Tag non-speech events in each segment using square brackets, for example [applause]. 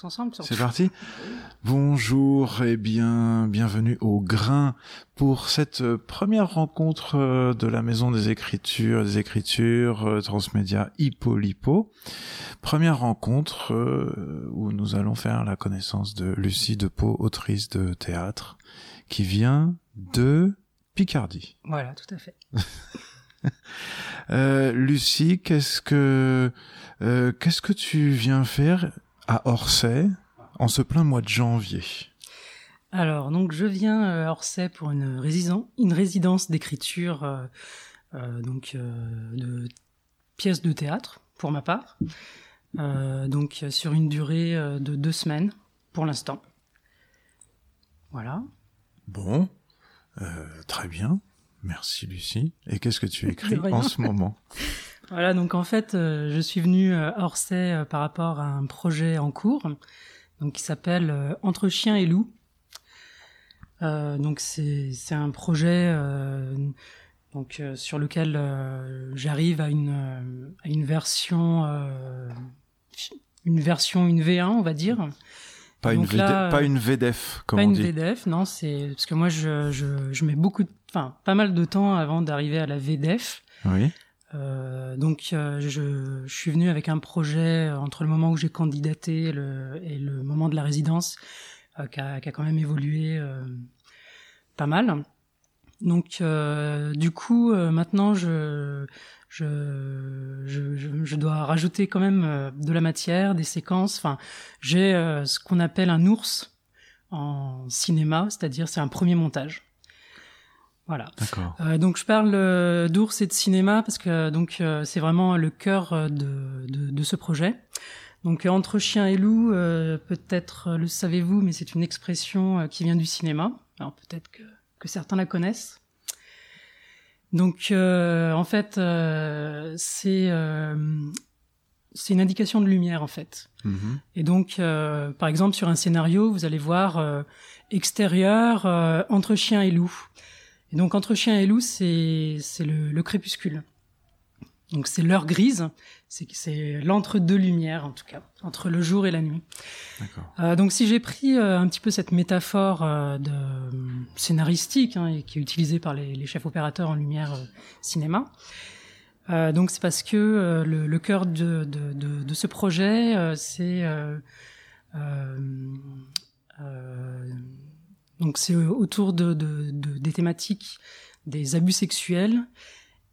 tous ensemble. C'est parti. Bonjour et bien bienvenue au Grain pour cette euh, première rencontre euh, de la Maison des Écritures, des Écritures euh, Transmédia Hippolypo. Première rencontre où nous allons faire la connaissance de Lucie Depot, autrice de théâtre, qui vient de Picardie. Voilà, tout à fait. [laughs] euh, Lucie, qu'est-ce que euh, qu'est-ce que tu viens faire à Orsay en ce plein mois de janvier Alors, donc je viens à Orsay pour une, résidence, une résidence d'écriture euh, euh, donc de pièces de théâtre pour ma part. donc sur une durée de deux semaines pour l'instant. Voilà. Bon, très bien. Merci Lucie. Et qu'est-ce que tu écris en ce moment? [laughs] Voilà, donc en fait, euh, je suis venue à Orsay euh, par rapport à un projet en cours, donc qui s'appelle euh, Entre chiens et loups. donc c'est c'est un projet donc sur lequel j'arrive à une à une version une version une V1 on va dire pas, une, pas une VDF, comme pas on dit. Pas une VDF, non, c'est parce que moi je, je, je mets beaucoup, enfin pas mal de temps avant d'arriver à la VDF. Oui. Euh, donc euh, je, je, suis venu avec un projet entre le moment où j'ai candidaté le, et le moment de la résidence euh, qui, a, qui, a, quand même évolué euh, pas mal. Donc du coup maintenant je je, je, je, dois rajouter quand même de la matière, des séquences. Enfin, j'ai ce qu'on appelle un ours en cinéma, c'est-à-dire c'est un premier montage. Voilà. Euh, donc je parle euh, d'ours et de cinéma parce que donc c'est vraiment le cœur de, de, de, ce projet. Donc entre chien et loup, peut-être le savez-vous, mais c'est une expression qui vient du cinéma. Alors peut-être que, que certains la connaissent. Donc euh, en fait, euh, c'est euh, c'est une indication de lumière en fait. Mm-hmm. Et donc, euh, par exemple, sur un scénario, vous allez voir euh, extérieur entre chien et loup. Et donc entre chien et loup, c'est le, le crépuscule. Donc c'est l'heure grise, c'est l'entre-deux lumières en tout cas, entre le jour et la nuit. Euh, donc si j'ai pris euh, un petit peu cette métaphore euh, de scénaristique hein, qui est utilisée par les, les chefs opérateurs en lumière euh, cinéma, euh, donc c'est parce que le, le, cœur de, de, de, de ce projet, c'est donc c'est autour de, des thématiques des abus sexuels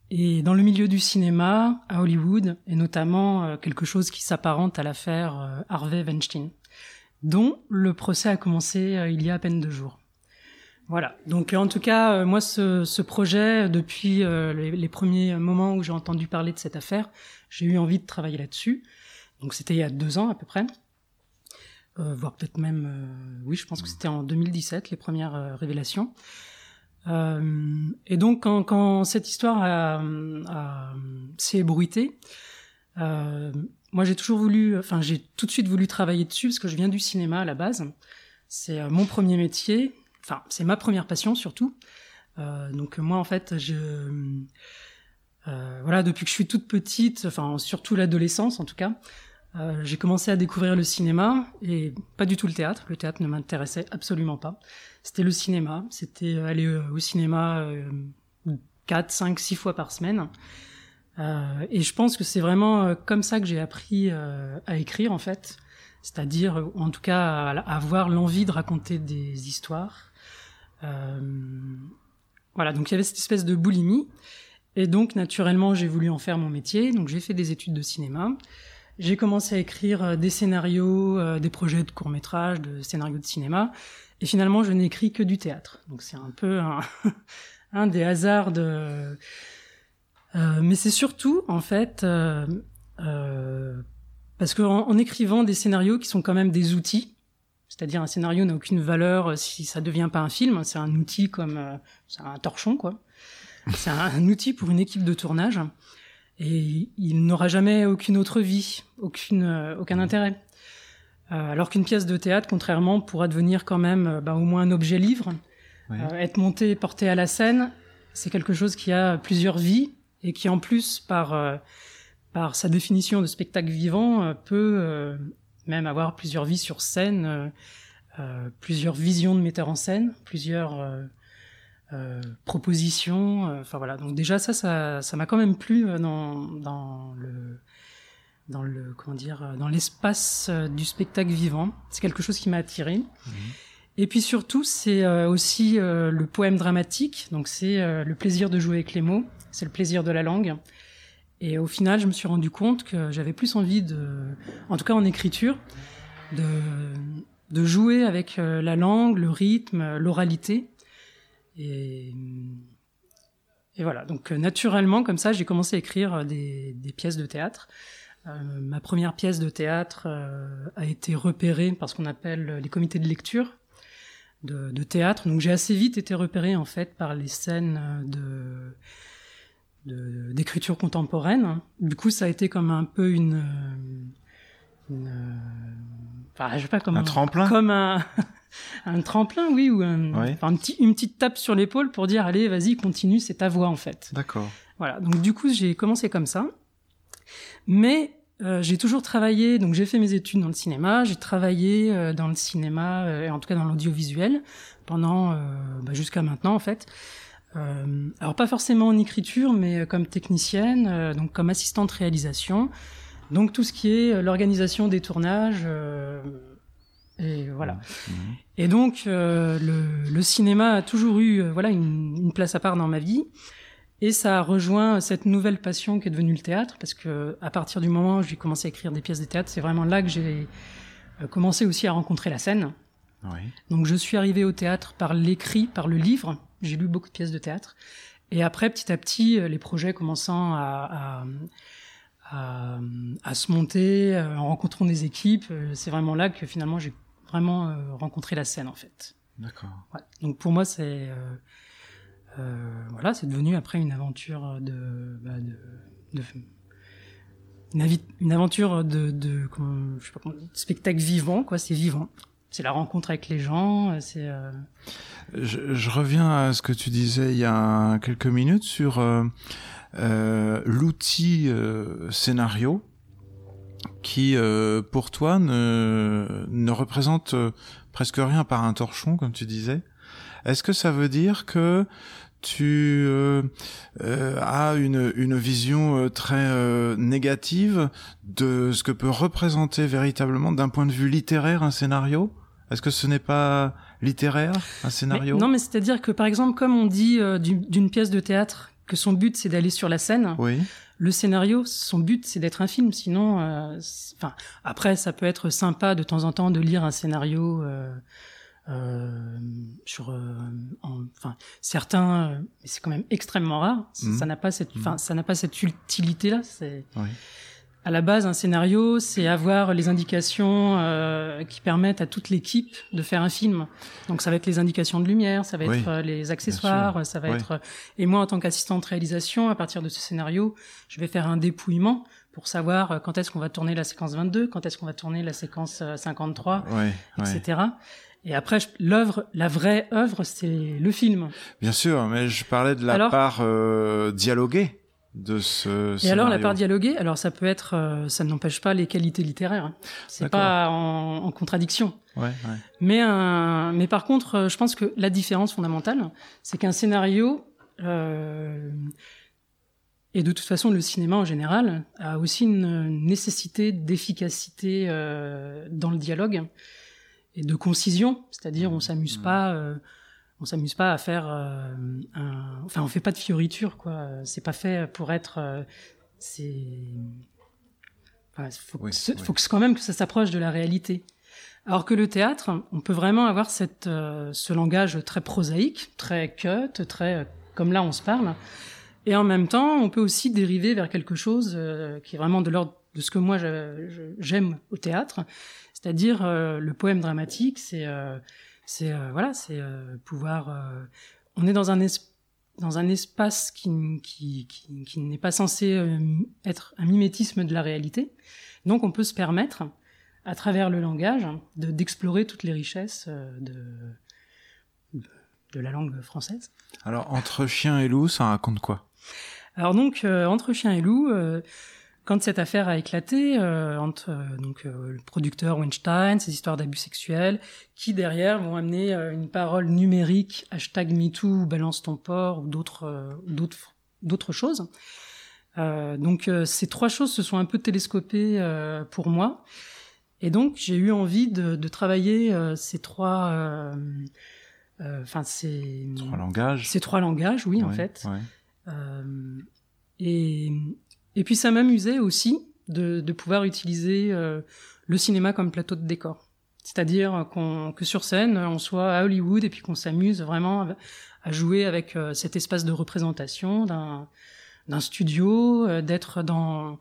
et dans le milieu du cinéma, à Hollywood, et notamment euh, quelque chose qui s'apparente à l'affaire euh, Harvey Weinstein, dont le procès a commencé euh, il y a à peine deux jours. Voilà. Donc en tout cas, moi, ce, ce projet, depuis les, les, premiers moments où j'ai entendu parler de cette affaire, j'ai eu envie de travailler là-dessus. Donc c'était il y a deux ans à peu près, voire peut-être même, oui, je pense que c'était en 2017 les premières révélations. Euh, et donc, quand, cette histoire s'est ébruitée, euh, moi j'ai toujours voulu, enfin j'ai tout de suite voulu travailler dessus parce que je viens du cinéma à la base. C'est euh, mon premier métier, enfin c'est ma première passion surtout. Euh, donc moi en fait, je, euh, voilà, depuis que je suis toute petite, enfin surtout l'adolescence en tout cas, euh, j'ai commencé à découvrir le cinéma et pas du tout le théâtre. Le théâtre ne m'intéressait absolument pas. C'était le cinéma. C'était euh, aller euh, au cinéma euh, 4, 5, 6 fois par semaine. Et je pense que c'est vraiment comme ça que j'ai appris à écrire en fait. C'est-à-dire, en tout cas, à avoir l'envie de raconter des histoires. voilà, donc il y avait cette espèce de boulimie. Et donc, naturellement, j'ai voulu en faire mon métier. Donc, j'ai fait des études de cinéma. J'ai commencé à écrire euh, des scénarios, euh, des projets de courts métrages, de scénarios de cinéma, et finalement je n'écris que du théâtre. Donc c'est un peu un, [laughs] un, des hasards de. Euh, mais c'est surtout en fait euh, euh, parce qu'en en écrivant des scénarios qui sont quand même des outils, c'est-à-dire un scénario n'a aucune valeur si ça devient pas un film, c'est un outil comme c'est un torchon quoi. C'est un, outil pour une équipe de tournage et il n'aura jamais aucune autre vie, aucune, euh, aucun intérêt. Euh, alors qu'une pièce de théâtre, contrairement, pourra devenir quand même euh, bah, au moins un objet livre, être monté et porté à la scène, c'est quelque chose qui a plusieurs vies et qui en plus, par, par sa définition de spectacle vivant, peut même avoir plusieurs vies sur scène, plusieurs visions de metteur en scène, plusieurs propositions. Enfin voilà. Donc déjà ça, ça, m'a quand même plu dans, dans le dans le comment dire dans l'espace du spectacle vivant. C'est quelque chose qui m'a attiré. Mmh. Et puis surtout, c'est euh, aussi euh, le poème dramatique. Donc c'est euh, le plaisir de jouer avec les mots, c'est le plaisir de la langue. Et au final, je me suis rendu compte que j'avais plus envie de, en tout cas en écriture, de, de jouer avec la langue, le rythme, l'oralité. Et, et voilà. Donc naturellement, comme ça, j'ai commencé à écrire des, des pièces de théâtre. ma première pièce de théâtre a été repérée par ce qu'on appelle les comités de lecture, de, théâtre. Donc j'ai assez vite été repéré en fait par les scènes de d'écriture contemporaine. Du coup, ça a été comme un peu une, une enfin, je sais pas comme un, tremplin, comme un, [laughs] [laughs] un tremplin, oui, ou un, enfin, un petit, une petite tape sur l'épaule pour dire allez, vas-y, continue, c'est ta voix en fait. D'accord. Voilà. Donc du coup, j'ai commencé comme ça, mais euh, j'ai toujours travaillé, donc j'ai fait mes études dans le cinéma, j'ai travaillé euh, dans le cinéma, euh, et en tout cas dans l'audiovisuel, pendant bah, jusqu'à maintenant en fait. alors pas forcément en écriture, mais comme technicienne, donc comme assistante réalisation, donc tout ce qui est l'organisation des tournages. Et voilà. Mmh. Et donc le, le, cinéma a toujours eu voilà une, une, place à part dans ma vie. Et ça a rejoint cette nouvelle passion qui est devenue le théâtre, parce que à partir du moment où j'ai commencé à écrire des pièces de théâtre, c'est vraiment là que j'ai euh, commencé aussi à rencontrer la scène. Oui. Donc je suis arrivé au théâtre par l'écrit, par le livre. J'ai lu beaucoup de pièces de théâtre. Et après, petit à petit, euh, les projets commençant à, à, à, à se monter, euh, en rencontrant des équipes, c'est vraiment là que finalement j'ai vraiment rencontré la scène en fait. D'accord. Ouais. Donc pour moi, c'est euh, voilà, c'est devenu après une aventure de, bah, de, une, aventure de, de, je sais pas spectacle vivant, quoi. C'est vivant. C'est la rencontre avec les gens. C'est. Euh, je, je, reviens à ce que tu disais il y a quelques minutes sur euh, euh l'outil scénario qui, pour toi, ne, ne représente presque rien par un torchon, comme tu disais. Est-ce que ça veut dire que tu euh, euh, as une, une vision euh, très négative de ce que peut représenter véritablement d'un point de vue littéraire un scénario? Est-ce que ce n'est pas littéraire un scénario? Non, mais c'est-à-dire que par exemple, comme on dit d'une pièce de théâtre que son but c'est d'aller sur la scène. Oui. Le scénario, son but, c'est d'être un film. Sinon, enfin, après, ça peut être sympa de temps en temps de lire un scénario euh, sur, euh, enfin, certains, euh, mais c'est quand même extrêmement rare. Ça mhm. n'a pas cette, enfin, ça n'a pas cette utilité là. C'est oui. À la base un scénario, c'est avoir les indications euh, qui permettent à toute l'équipe de faire un film. Donc ça va être les indications de lumière, ça va être les accessoires, ça va être. Et moi, en tant qu'assistante réalisation, à partir de ce scénario, je vais faire un dépouillement pour savoir quand est-ce qu'on va tourner la séquence 22, quand est-ce qu'on va tourner la séquence 53, etc. Et après, l'œuvre, la vraie œuvre, c'est le film. Bien sûr, mais je parlais de la part euh, dialoguée de ce. Et alors la part dialoguée, alors ça peut être, euh, ça n'empêche pas les qualités littéraires. Hein. C'est pas en, en contradiction. Ouais, ouais. Mais un, mais par contre, euh, je pense que la différence fondamentale, c'est qu'un scénario. Euh, et de toute façon, le cinéma en général a aussi une nécessité d'efficacité euh, dans le dialogue et de concision, c'est-à-dire on s'amuse mmh. pas, on s'amuse pas à faire, euh, un, enfin on fait pas de fioriture quoi. C'est pas fait pour être, euh, c'est, enfin, faut, faut que quand même que ça s'approche de la réalité. Alors que le théâtre, on peut vraiment avoir cette, ce langage très prosaïque, très cut, très comme là on se parle, et en même temps on peut aussi dériver vers quelque chose qui est vraiment de l'ordre de ce que moi j'aime au théâtre, c'est-à-dire euh, le poème dramatique, c'est euh, c'est euh, voilà, c'est pouvoir. on est dans un dans un espace qui, qui, qui, qui n'est pas censé être un mimétisme de la réalité. Donc on peut se permettre, à travers le langage, de, d'explorer toutes les richesses de, de, la langue française. Alors, entre chien et loup, ça raconte quoi? Alors donc, entre chien et loup, quand cette affaire a éclaté euh, entre euh, donc euh, le producteur Weinstein, ces histoires d'abus sexuels, qui derrière vont amener une parole numérique hashtag #MeToo balance ton port ou d'autres d'autres d'autres choses. donc ces trois choses se sont un peu télescopées pour moi, et donc j'ai eu envie de, de travailler ces trois, enfin ces trois langages. Ces trois langages, oui en fait. et et puis ça m'amusait aussi de, de, pouvoir utiliser euh, le cinéma comme plateau de décor. C'est-à-dire qu'on, que sur scène, on soit à Hollywood et puis qu'on s'amuse vraiment à jouer avec euh, cet espace de représentation d'un, d'un studio, euh, d'être dans,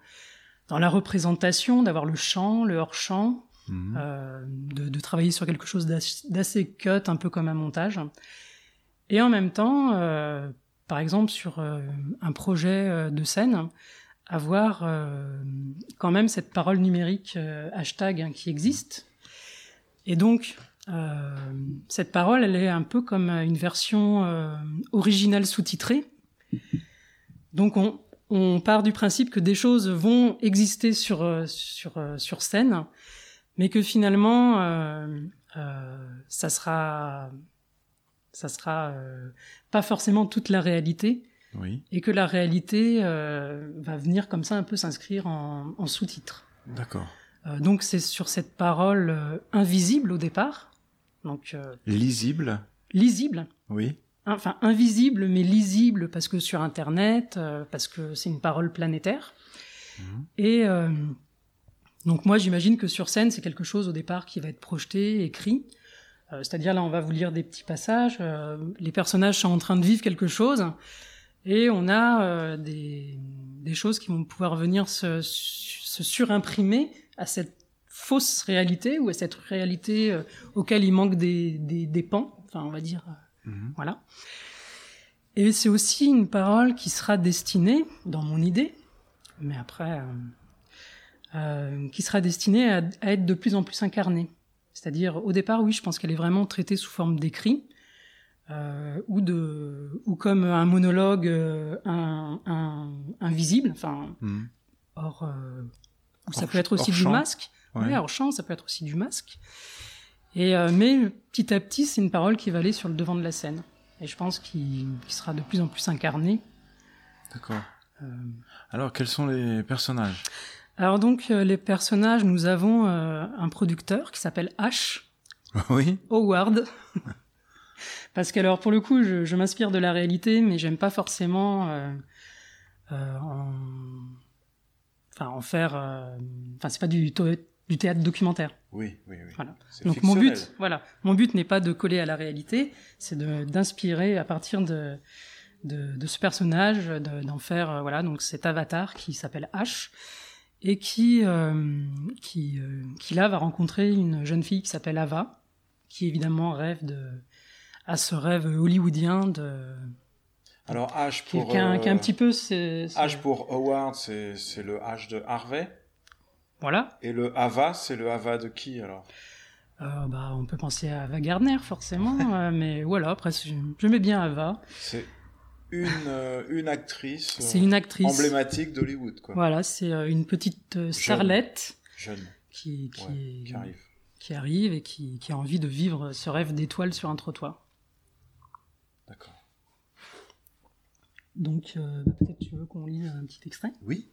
dans la représentation, d'avoir le chant, le hors-champ, mmh. de, de, travailler sur quelque chose d'assez, cut, un peu comme un montage. Et en même temps, par exemple, sur un projet de scène, avoir euh, quand même cette parole numérique euh, hashtag hein, qui existe. Et donc, euh, cette parole, elle est un peu comme une version originale sous-titrée. Donc, on, on, part du principe que des choses vont exister sur, sur, sur scène, mais que finalement, ça sera, ça sera pas forcément toute la réalité et que la réalité euh, va venir comme ça un peu s'inscrire en, sous-titre. D'accord. Euh, donc c'est sur cette parole euh, invisible au départ. Donc lisible. Lisible. Oui. Enfin invisible mais lisible parce que sur Internet, parce que c'est une parole planétaire. Mhm. Et donc moi j'imagine que sur scène c'est quelque chose au départ qui va être projeté, écrit. C'est-à-dire là on va vous lire des petits passages. les personnages sont en train de vivre quelque chose. Et on a euh, des, des, choses qui vont pouvoir venir se, se, surimprimer à cette fausse réalité ou à cette réalité euh, auquel il manque des, des, des, pans, enfin on va dire, euh, mhm. voilà. Et c'est aussi une parole qui sera destinée, dans mon idée, mais après, qui sera destinée à, à, être de plus en plus incarnée. C'est-à-dire, au départ, oui, je pense qu'elle est vraiment traitée sous forme d'écrit, euh, ou de ou comme un monologue euh, un, un, invisible enfin hmm. or euh, ou ça peut être aussi du masque. Ouais. hors champ ça peut être aussi du masque. Et euh, mais petit à petit c'est une parole qui va aller sur le devant de la scène. Et je pense qu'il sera de plus en plus incarné. D'accord. Alors quels sont les personnages? Alors donc les personnages nous avons un producteur qui s'appelle H. Oui. Howard [laughs] Parce que alors pour le coup, je, je m'inspire de la réalité, mais j'aime pas forcément euh, euh, en... enfin en faire. Euh... Enfin, c'est pas du, du théâtre documentaire. Oui, oui, oui. Voilà. Donc mon but, voilà, mon but n'est pas de coller à la réalité, c'est d'inspirer à partir de, de, de ce personnage, d'en faire euh, voilà donc cet avatar qui s'appelle H et qui qui qui là va rencontrer une jeune fille qui s'appelle Ava, qui évidemment rêve de à ce rêve hollywoodien de. Alors H pour. Qui, un, petit peu. C'est, H pour Howard, c'est, c'est le H de Harvey. Voilà. Et le Ava, c'est le Ava de qui alors? Euh, bah, on peut penser à Ava Gardner forcément, euh, [laughs] mais voilà, après je, mets bien Ava. C'est une, euh, une actrice, [laughs] c'est une actrice emblématique d'Hollywood. Quoi. Voilà, c'est une petite starlette Jeune. Qui, qui, qui, arrive. qui arrive et qui, qui a envie de vivre ce rêve d'étoile sur un trottoir. D'accord. Donc, euh, bah, peut-être tu veux qu'on lise un petit extrait Oui.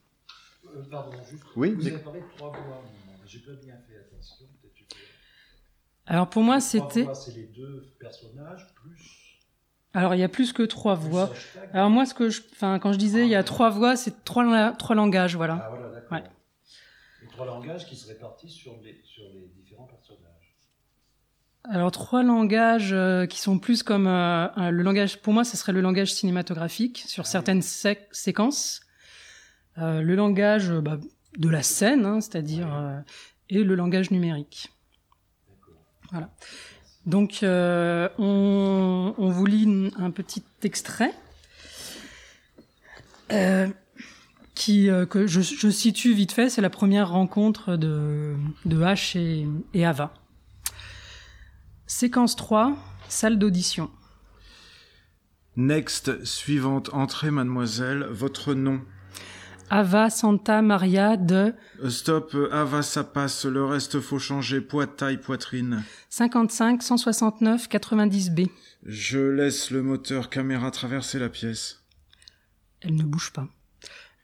Euh, pardon, juste. Oui. Vous avez parlé de trois voix. J'ai pas bien fait attention. Tu peux... Alors pour moi, c'était. C'est les deux personnages plus. Alors il y a plus que trois voix. Alors moi, ce que je, enfin, quand je disais ah, il y a trois voix, c'est trois, trois langages, voilà. Ah voilà, d'accord. Ouais. Les trois langages qui se répartissent sur les, sur les différents personnages. Alors trois langages euh, qui sont plus comme euh, le langage, pour moi, ce serait le langage cinématographique sur ah certaines séquences, euh, le langage bah, de la scène, hein, c'est-à-dire, et le langage numérique. Voilà. Donc, on, on, vous lit un petit extrait qui que je, je, situe vite fait. C'est la première rencontre de, de H et, et Ava. Séquence 3, salle d'audition. Next, suivante entrée, mademoiselle, votre nom Ava Santa Maria de Euh, Stop, euh, Ava, ça passe, le reste faut changer, poids, taille, poitrine. 55 169 90 B. Je laisse le moteur caméra traverser la pièce. Elle ne bouge pas.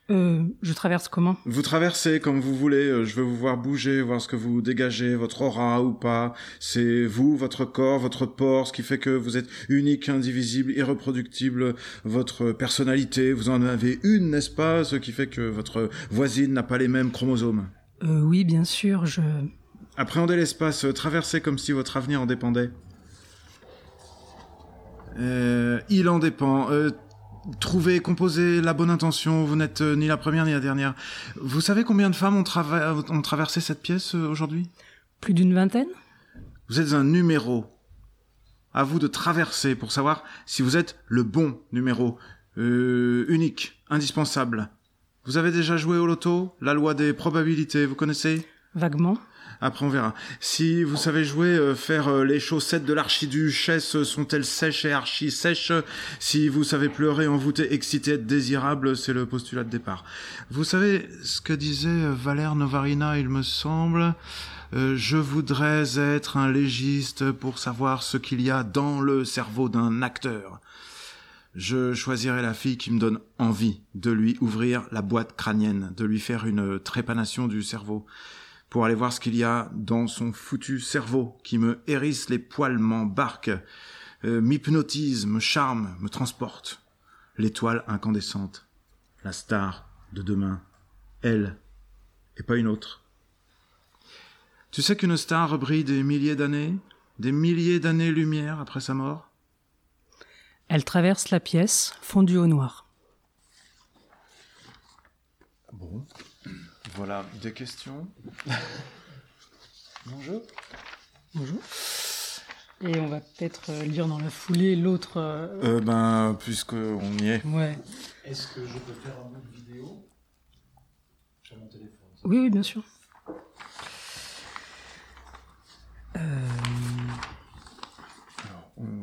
Euh, je traverse comment? Vous traversez comme vous voulez, euh, je veux vous voir bouger, voir ce que vous dégagez, votre aura ou pas. C'est vous, votre corps, votre port, ce qui fait que vous êtes unique, indivisible, irreproductible, votre personnalité, vous en avez une, n'est-ce pas? Ce qui fait que votre voisine n'a pas les mêmes chromosomes. euh, Oui, bien sûr, je... Appréhendez l'espace, euh, traversez comme si votre avenir en dépendait. Euh, il en dépend. Trouvez, composez la bonne intention. Vous n'êtes euh, ni la première ni la dernière. Vous savez combien de femmes ont traversé cette pièce euh, aujourd'hui? Plus d'une vingtaine Vous êtes un numéro. À vous de traverser pour savoir si vous êtes le bon numéro. Euh, unique, indispensable. Vous avez déjà joué au loto? La loi des probabilités, vous connaissez? Vaguement. Après, on verra. Si vous savez jouer, euh, faire euh, les chaussettes de l'archiduchesse sont-elles sèches et archi sèches? Si vous savez pleurer, envoûter, exciter, être désirable, c'est le postulat de départ. Vous savez ce que disait euh, Valère Novarina, il me semble? Euh, Je voudrais être un légiste pour savoir ce qu'il y a dans le cerveau d'un acteur. Je choisirai la fille qui me donne envie de lui ouvrir la boîte crânienne, de lui faire une trépanation du cerveau pour aller voir ce qu'il y a dans son foutu cerveau qui me hérisse les poils, m'embarque, euh, m'hypnotise, me charme, me transporte. L'étoile incandescente, la star de demain, elle, et pas une autre. Tu sais qu'une star brille des milliers d'années, des milliers d'années-lumière après sa mort? Elle traverse la pièce, fondue au noir. Bon, voilà, des questions [laughs] Bonjour. Bonjour. Et on va peut-être euh, lire dans la foulée l'autre... euh, Euh, ben, puisqu'on y est. Ouais. Est-ce que je peux faire un bout de vidéo? Sur mon téléphone Oui, oui, bien sûr. Euh,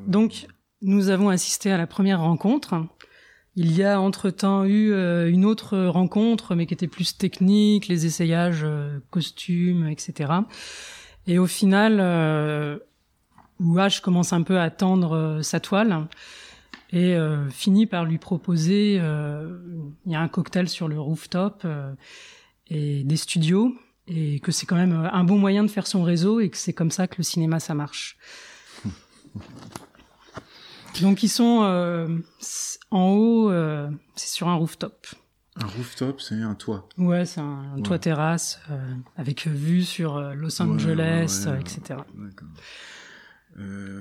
Donc, nous avons assisté à la première rencontre. Il y a entre-temps eu euh, une autre rencontre, mais qui était plus technique, les essayages euh, costumes, etc. Et au final, euh, commence un peu à tendre euh, sa toile et finit par lui proposer, il y a un cocktail sur le rooftop et des studios, et que c'est quand même un bon moyen de faire son réseau et que c'est comme ça que le cinéma ça marche. [laughs] Donc ils sont euh, en haut, euh, c'est sur un rooftop. Un rooftop, c'est un toit. Ouais, c'est un, un toit terrasse euh, avec vue sur Los Angeles, ouais, ouais, etc.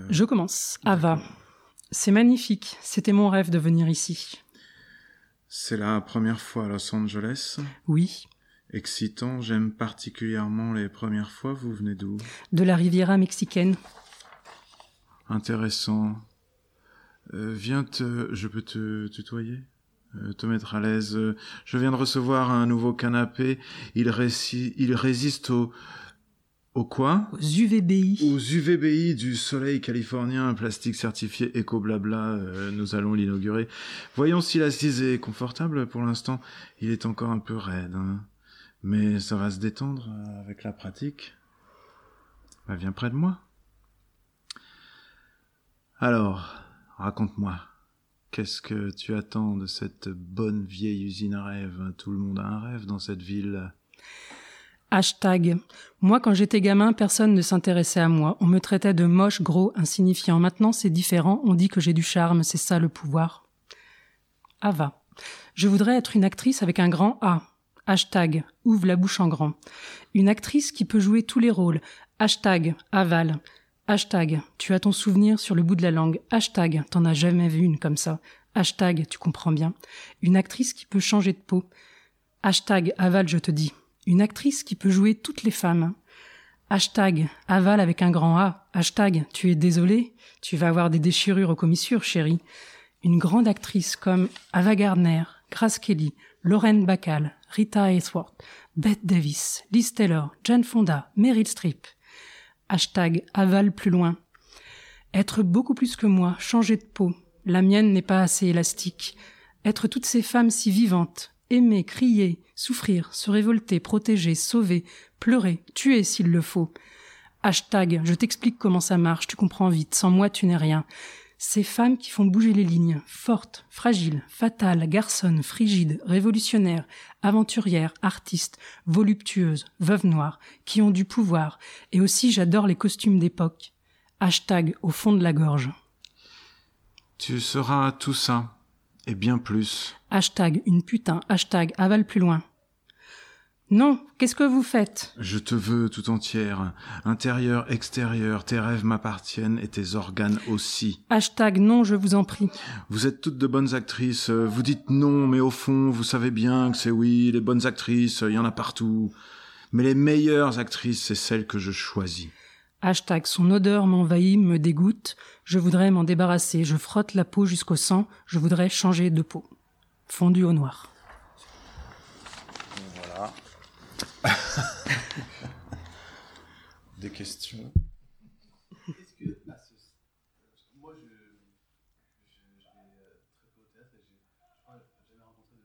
Je commence. Ava. C'est magnifique. C'était mon rêve de venir ici. C'est la première fois à Los Angeles. Oui. Excitant, j'aime particulièrement les premières fois. Vous venez d'où? De la Riviera mexicaine. Intéressant. Euh, viens te... Je peux te tutoyer Euh, Te mettre à l'aise. Je viens de recevoir un nouveau canapé. Il, réci... Il résiste au... Au quoi? Aux UVBI. Aux UVBI du soleil californien, plastique certifié éco-blabla, euh, nous allons l'inaugurer. Voyons si l'assise est confortable. Pour l'instant, il est encore un peu raide. hein. Mais ça va se détendre euh, avec la pratique. Bah, viens près de moi. Alors, raconte-moi. Qu'est-ce que tu attends de cette bonne vieille usine à rêve? Tout le monde a un rêve dans cette ville. Hashtag. Moi, quand j'étais gamin, personne ne s'intéressait à moi. On me traitait de moche, gros, insignifiant. Maintenant, c'est différent. On dit que j'ai du charme. C'est ça le pouvoir. Ava. Je voudrais être une actrice avec un grand A. Hashtag. Ouvre la bouche en grand. Une actrice qui peut jouer tous les rôles. Hashtag. Aval. Hashtag. Tu as ton souvenir sur le bout de la langue. Hashtag. T'en as jamais vu une comme ça. Hashtag. Tu comprends bien. Une actrice qui peut changer de peau. Hashtag. Aval, je te dis. Une actrice qui peut jouer toutes les femmes. Hashtag aval avec un grand A. Hashtag tu es désolé, tu vas avoir des déchirures aux commissures, chérie. Une grande actrice comme Ava Gardner, Grace Kelly, Lauren Bacall, Rita Hayworth, Bette Davis, Liz Taylor, Jane Fonda, Meryl Streep. Hashtag aval plus loin. Être beaucoup plus que moi, changer de peau. La mienne n'est pas assez élastique. Être toutes ces femmes si vivantes. aimer, crier, souffrir, se révolter, protéger, sauver, pleurer, tuer s'il le faut. Hashtag, je t'explique comment ça marche, tu comprends vite, sans moi tu n'es rien. Ces femmes qui font bouger les lignes, fortes, fragiles, fatales, garçonnes, frigides, révolutionnaires, aventurières, artistes, voluptueuses, veuves noires, qui ont du pouvoir, et aussi j'adore les costumes d'époque. Hashtag au fond de la gorge. Tu seras tout ça, et bien plus. Hashtag une putain, hashtag avale plus loin. Non, qu'est-ce que vous faites? Je te veux tout entière, intérieur, extérieur, tes rêves m'appartiennent et tes organes aussi. Hashtag non, je vous en prie. Vous êtes toutes de bonnes actrices, vous dites non, mais au fond, vous savez bien que c'est oui, les bonnes actrices, il y en a partout. Mais les meilleures actrices, c'est celles que je choisis. Hashtag son odeur m'envahit, me dégoûte, je voudrais m'en débarrasser, je frotte la peau jusqu'au sang, je voudrais changer de peau. Fondu au noir. Voilà. [laughs] Des questions Est-ce que, à ce, moi, je, vais euh, très peu au théâtre et je crois, jamais rencontré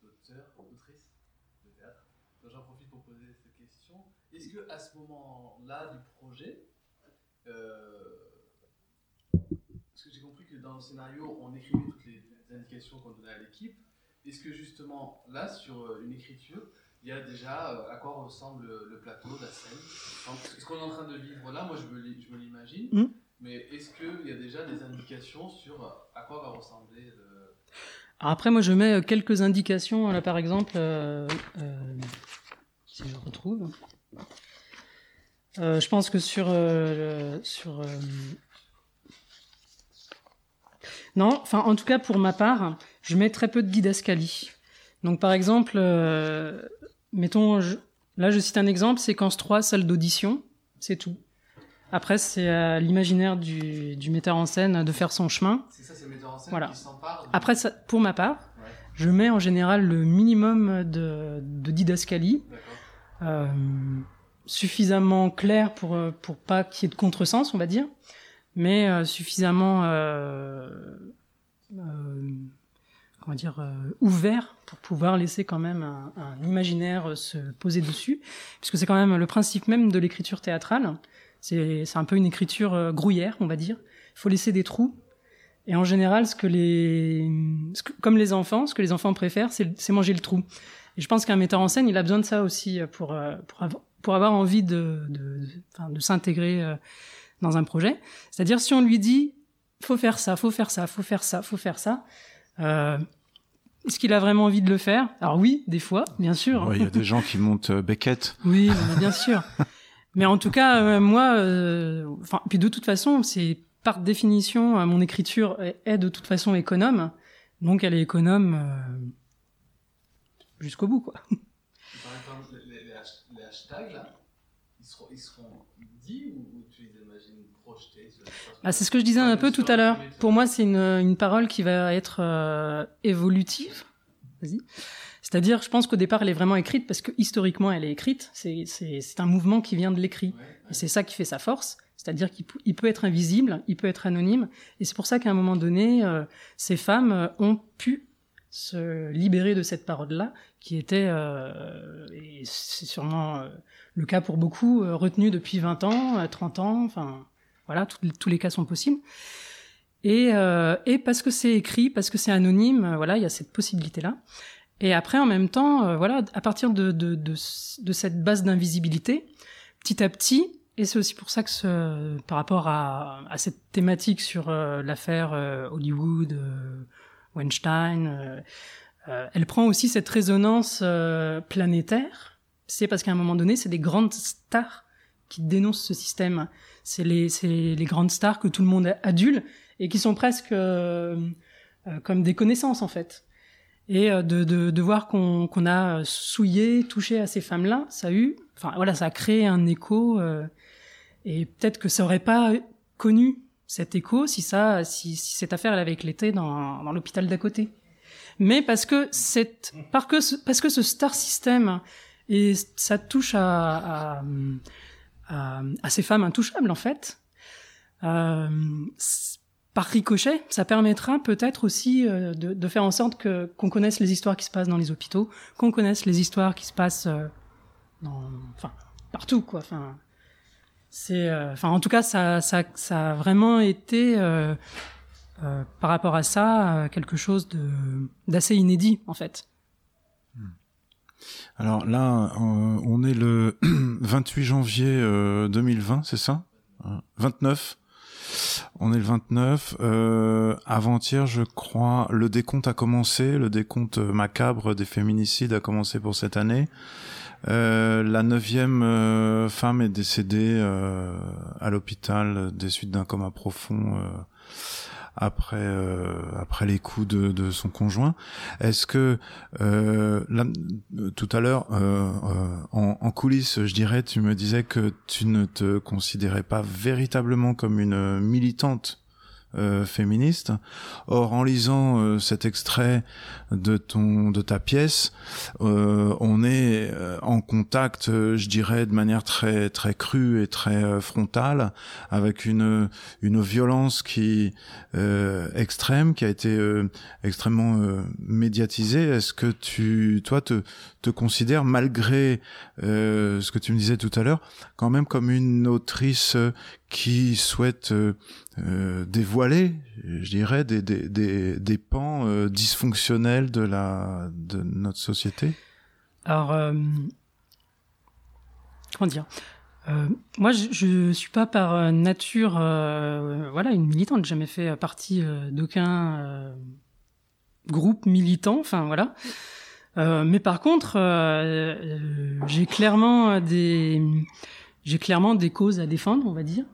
d'auteurs, d'autrices de théâtre. Donc j'en profite pour poser cette question. Est-ce que à ce moment-là du projet, euh, parce que j'ai compris que dans le scénario, on écrivait toutes les indications qu'on donnait à l'équipe, est-ce que justement là, sur euh, une écriture, il y a déjà euh, à quoi ressemble le, plateau, la scène Ce qu'on est en train de vivre là, moi je me, l'i- je me l'imagine, Mm. mais est-ce qu'il y a déjà des indications sur euh, à quoi va ressembler le... Alors après, moi, je mets euh, quelques indications. Là, par exemple, euh, euh, si je retrouve, Euh, je pense que sur le- sur non, enfin, en tout cas pour ma part, je mets très peu de didascalie. Donc, par exemple, euh, mettons, je- là, je cite un exemple, séquence 3, salle d'audition, c'est tout. Après, c'est à l'imaginaire du, du metteur en scène de faire son chemin. C'est ça, c'est le metteur en scène Voilà. qui s'empare Après, ça, pour ma part, Ouais. je mets en général le minimum de, de didascalie, euh, suffisamment clair pour, euh, pour pas qu'il y ait de contresens, on va dire, mais euh, suffisamment euh, euh, comment dire, euh, ouvert pour pouvoir laisser quand même un, imaginaire euh, se poser dessus, puisque c'est quand même le principe même de l'écriture théâtrale. C'est un peu une écriture euh, grouillère, on va dire. Il faut laisser des trous. Et en général, ce que les, comme les enfants, ce que les enfants préfèrent, c'est manger le trou. Et je pense qu'un metteur en scène, il a besoin de ça aussi pour pour avoir, pour avoir envie de de, s'intégrer dans un projet. C'est-à-dire si on lui dit faut faire ça, faut faire ça, faut faire ça, faut faire ça. Est-ce qu'il a vraiment envie de le faire? Alors oui, des fois, bien sûr. Ouais, Il y a des gens qui montent euh, Beckett. [laughs] Oui, mais bien sûr. Mais en tout cas, euh, moi, euh, puis de toute façon, c'est par définition, euh, mon écriture est, de toute façon économe, donc elle est économe euh, jusqu'au bout, quoi. Par exemple, les, les hash- les hashtags, là, ils seront, ils seront dits ou, ou tu les imagines projetés sur l'espace Ah, c'est ce que je disais un peu tout à l'heure. Pour moi, c'est une, parole qui va être euh, évolutive. C'est-à-dire, je pense qu'au départ, elle est vraiment écrite parce que historiquement, elle est écrite. C'est, un mouvement qui vient de l'écrit. Et c'est ça qui fait sa force. C'est-à-dire qu'il peut être invisible, il peut être anonyme. Et c'est pour ça qu'à un moment donné, euh, ces femmes euh, ont pu se libérer de cette parole-là, qui était, et c'est sûrement le cas pour beaucoup, retenue depuis 20 ans, euh, 30 ans, enfin, voilà, tous- les cas sont possibles. Et, euh, et parce que c'est écrit, parce que c'est anonyme, euh, voilà, il y a cette possibilité-là. Et après, en même temps, euh, voilà, à partir de, de, de, de cette base d'invisibilité, petit à petit, et c'est aussi pour ça que ce, par rapport à, à cette thématique sur euh, l'affaire Hollywood, Weinstein, elle prend aussi cette résonance planétaire. C'est parce qu'à un moment donné, c'est des grandes stars qui dénoncent ce système. C'est les, les grandes stars que tout le monde adule et qui sont presque euh, euh, comme des connaissances en fait. Et euh, de, de, voir qu'on qu'on a souillé, touché à ces femmes-là, ça a eu, enfin voilà, ça a créé un écho. et peut-être que ça aurait pas connu cet écho si ça, si, si cette affaire elle avait éclaté dans, dans l'hôpital d'à côté. Mais parce que cette, parce que ce, parce que ce star system et ça touche à, à, à ces femmes intouchables en fait. Euh, par ricochet, ça permettra peut-être aussi euh, de, de, faire en sorte que qu'on connaisse les histoires qui se passent dans les hôpitaux, qu'on connaisse les histoires qui se passent euh, dans, enfin, partout, quoi. Enfin, c'est, euh, enfin, en tout cas, ça, ça, ça a vraiment été par rapport à ça quelque chose de d'assez inédit, en fait. Alors là, on est le [clears throat] 28 janvier 2020, c'est ça? 29 on est le 29. Euh, avant-hier, je crois, le décompte a commencé. Le décompte macabre des féminicides a commencé pour cette année. Euh, la neuvième euh, femme est décédée euh, à l'hôpital des suites d'un coma profond après euh, après les coups de, de son conjoint. Est-ce que euh, tout à l'heure euh, en, en, coulisses, je dirais, tu me disais que tu ne te considérais pas véritablement comme une militante féministe. Or, en lisant euh, cet extrait de ton de ta pièce, euh, on est en contact, je dirais, de manière très très crue et très frontale avec une une violence qui extrême, qui a été extrêmement médiatisée. Est-ce que tu, toi, te te considères malgré ce que tu me disais tout à l'heure, quand même comme une autrice qui souhaite euh, dévoiler, je dirais, des, des, des, des pans euh, dysfonctionnels de, la, de notre société Alors, euh, comment dire moi, je, ne suis pas par nature, voilà, une militante. J'ai jamais fait partie d'aucun groupe militant. Enfin, voilà. mais par contre, j'ai clairement des, clairement des causes à défendre, on va dire.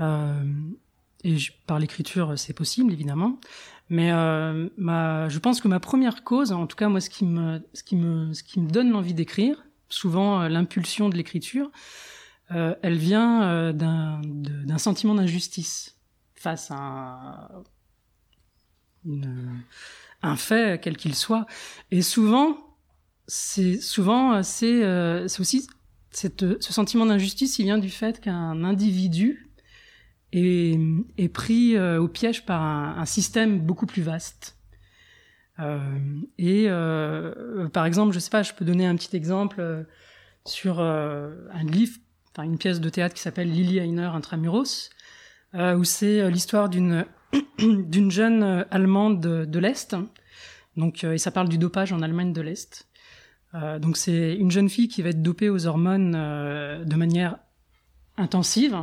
Euh, et par l'écriture, c'est possible, évidemment. Mais euh, ma, je pense que ma première cause, en tout cas moi, ce qui me, ce qui me, ce qui me donne l'envie d'écrire, souvent euh, l'impulsion de l'écriture, euh, elle vient euh, d'un, sentiment d'injustice face à une, un fait quel qu'il soit. Et souvent, c'est souvent euh, c'est aussi cette, ce sentiment d'injustice, il vient du fait qu'un individu est, pris euh, au piège par un, système beaucoup plus vaste. Euh, et euh, par exemple, je sais pas, je peux donner un petit exemple sur un livre, enfin une pièce de théâtre qui s'appelle Lily Heiner Intramuros, où c'est l'histoire d'une [coughs] d'une jeune allemande de, l'est. Donc, et ça parle du dopage en Allemagne de l'est. donc, c'est une jeune fille qui va être dopée aux hormones de manière intensive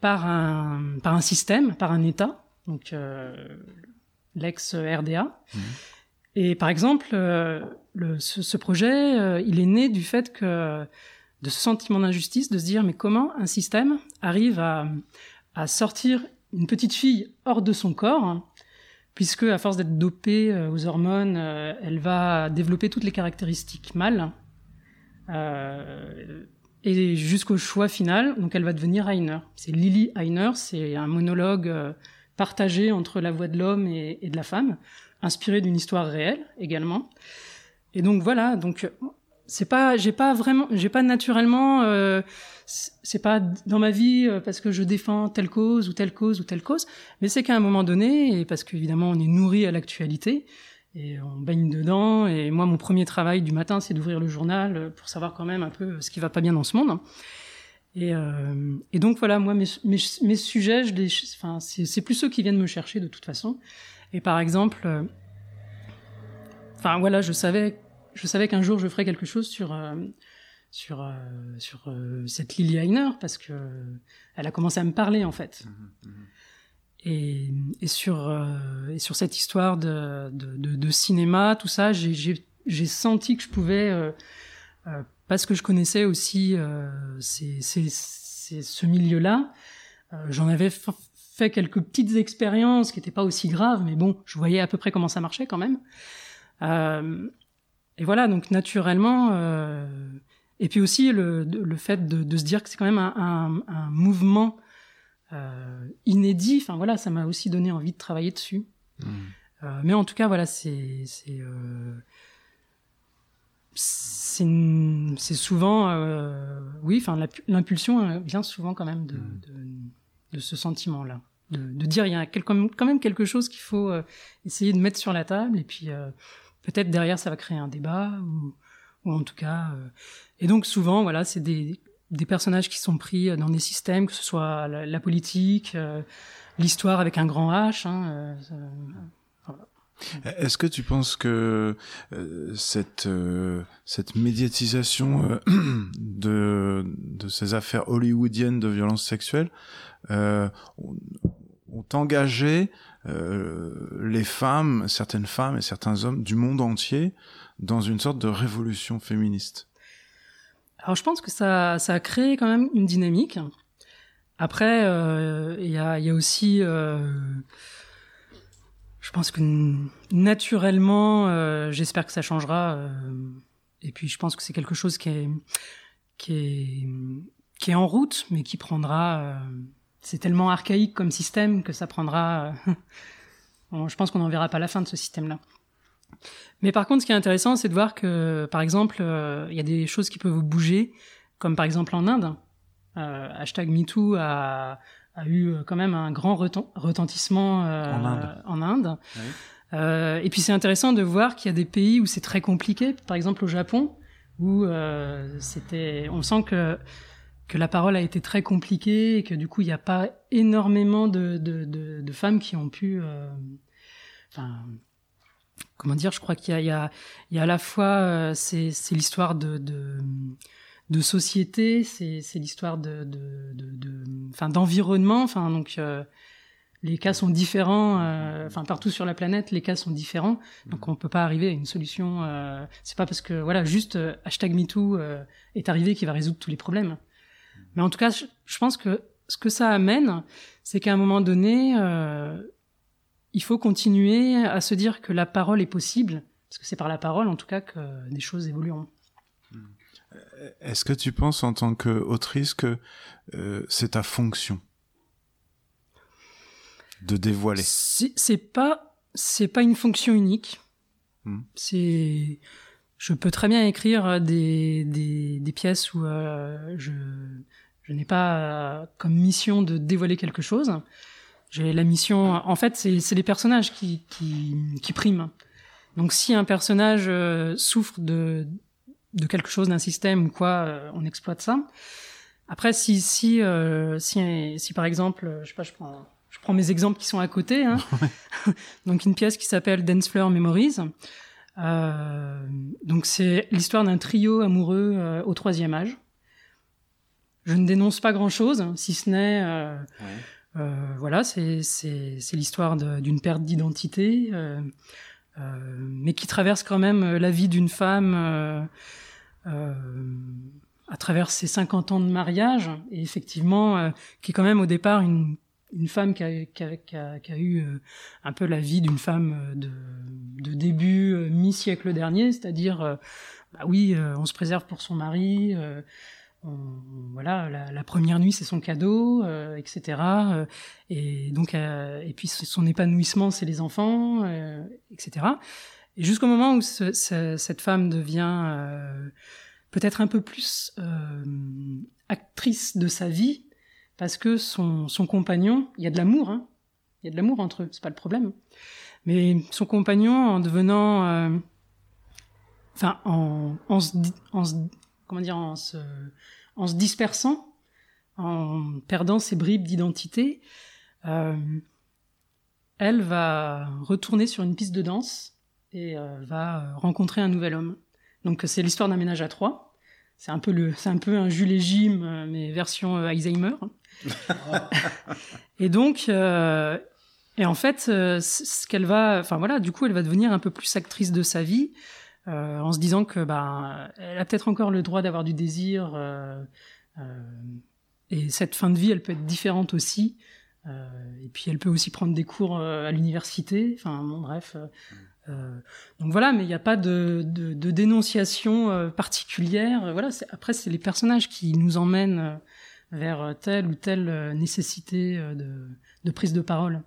par un, par un système, par un État, donc euh, l'ex-RDA. Mhm. Et par exemple, euh, le, ce, ce, projet, euh, il est né du fait que de ce sentiment d'injustice, de se dire mais comment un système arrive à, à sortir une petite fille hors de son corps, puisque à force d'être dopée aux hormones, elle va développer toutes les caractéristiques mâles. Euh, et jusqu'au choix final, donc elle va devenir Heiner. C'est Lily Heiner, c'est un monologue euh, partagé entre la voix de l'homme et, de la femme, inspiré d'une histoire réelle également. Et donc voilà, donc c'est pas, j'ai pas vraiment, j'ai pas naturellement, euh, c'est pas dans ma vie euh, parce que je défends telle cause ou telle cause ou telle cause, mais c'est qu'à un moment donné, et parce qu'évidemment on est nourri à l'actualité, et on baigne dedans. Et moi, mon premier travail du matin, c'est d'ouvrir le journal pour savoir quand même un peu ce qui va pas bien dans ce monde. Et, euh, et donc voilà, moi, mes, mes, sujets, je les, enfin, c'est plus ceux qui viennent me chercher de toute façon. Et par exemple, euh, enfin voilà, je savais, je savais qu'un jour je ferais quelque chose sur euh, sur euh, sur euh, cette Lily Heiner parce que elle a commencé à me parler en fait. Mmh, mmh. Et, et, sur, euh, et sur cette histoire de, de, de, de cinéma, tout ça, j'ai senti que je pouvais, euh, euh, parce que je connaissais aussi euh, ces, ces, ces, ce milieu-là, euh, j'en avais fait quelques petites expériences qui n'étaient pas aussi graves, mais bon, je voyais à peu près comment ça marchait quand même. et voilà, donc naturellement, et puis aussi le, le fait de, se dire que c'est quand même un, un mouvement euh, inédit. Enfin voilà, ça m'a aussi donné envie de travailler dessus. Mmh. Euh, mais en tout cas, voilà, c'est c'est euh, c'est souvent oui, enfin l'impulsion vient souvent quand même de, mmh. de, de ce sentiment-là. de, dire il y a quand même quelque chose qu'il faut essayer de mettre sur la table et puis peut-être derrière ça va créer un débat ou, ou en tout cas et donc souvent voilà c'est des des personnages qui sont pris dans des systèmes que ce soit la, politique l'histoire avec un grand H hein, est-ce que tu penses que euh, cette euh, cette médiatisation euh, [clears throat] de de ces affaires hollywoodiennes de violence sexuelle ont, ont, engagé les femmes, certaines femmes et certains hommes du monde entier dans une sorte de révolution féministe? Alors je pense que ça ça a créé quand même une dynamique. Après il y a il y a aussi je pense que naturellement, euh, j'espère que ça changera. Euh, et puis je pense que c'est quelque chose qui est, qui est, qui est en route, mais qui prendra. Euh, c'est tellement archaïque comme système que ça prendra. [laughs] je pense qu'on n'en verra pas la fin de ce système-là. Mais par contre, ce qui est intéressant, c'est de voir que, par exemple, il y a des choses qui peuvent bouger, comme par exemple en Inde. hashtag MeToo a a eu euh, quand même un grand retentissement euh, en Inde. Euh, et puis c'est intéressant de voir qu'il y a des pays où c'est très compliqué, par exemple au Japon, où c'était, on sent que que la parole a été très compliquée et que du coup il n'y a pas énormément de, de, de, de, femmes qui ont pu, enfin comment dire, je crois qu'il y, y, y a, à la fois c'est, c'est l'histoire de, de de société, c'est l'histoire de, de, de, enfin d'environnement, donc euh, les cas sont différents, euh, enfin partout sur la planète les cas sont différents, donc on peut pas arriver à une solution. Euh, c'est pas parce que voilà juste euh, hashtag #MeToo est arrivé qui va résoudre tous les problèmes. Mais en tout cas, je, pense que ce que ça amène, c'est qu'à un moment donné, il faut continuer à se dire que la parole est possible, parce que c'est par la parole en tout cas que des choses évolueront. Est-ce que tu penses en tant qu'autrice que euh, c'est ta fonction de dévoiler? C'est pas c'est pas une fonction unique. Hmm. C'est je peux très bien écrire des, des, des pièces où euh, je, je n'ai pas comme mission de dévoiler quelque chose. J'ai la mission. En fait, c'est les personnages qui, qui, qui priment. Donc, si un personnage euh, souffre de de quelque chose, d'un système ou quoi, euh, on exploite ça. Après, si si euh, si, si par exemple, je sais pas, je prends je prends mes exemples qui sont à côté. Hein. [laughs] [laughs] donc une pièce qui s'appelle Dance Floor Memories. Euh, donc c'est l'histoire d'un trio amoureux au troisième âge. Je ne dénonce pas grand-chose, si ce n'est, euh, voilà, c'est l'histoire d'une perte d'identité, mais qui traverse quand même la vie d'une femme euh, à travers ses 50 ans de mariage, et effectivement, euh, qui est quand même au départ une, une femme qui a, qui a, qui a, eu euh, un peu la vie d'une femme de, de début mi-siècle dernier, c'est-à-dire, bah oui, on se préserve pour son mari, voilà, la, première nuit c'est son cadeau, euh, etc. et donc, euh, et puis son épanouissement c'est les enfants, euh, etc. Et jusqu'au moment où ce, ce, cette femme devient euh, peut-être un peu plus euh, actrice de sa vie, parce que son, son compagnon, il y a de l'amour, hein, il y a de l'amour entre eux, c'est pas le problème. Mais son compagnon, en devenant, euh, enfin, en, en, en se, comment dire, en se, en se dispersant, en perdant ses bribes d'identité, euh, elle va retourner sur une piste de danse et euh, va rencontrer un nouvel homme. Donc c'est l'histoire d'un ménage à trois. C'est un peu le, c'est un peu un Jules et Jim, euh, mais version Alzheimer. [laughs] et donc, et en fait, ce qu'elle va, enfin voilà, du coup, elle va devenir un peu plus actrice de sa vie, euh, en se disant que, bah, elle a peut-être encore le droit d'avoir du désir, euh, et cette fin de vie, elle peut être différente aussi. et puis, elle peut aussi prendre des cours à l'université. Enfin, bon, bref. Euh, donc voilà, mais il n'y a pas de, de, de dénonciation euh, particulière. Voilà, après c'est les personnages qui nous emmènent euh, vers telle ou telle nécessité de, de prise de parole.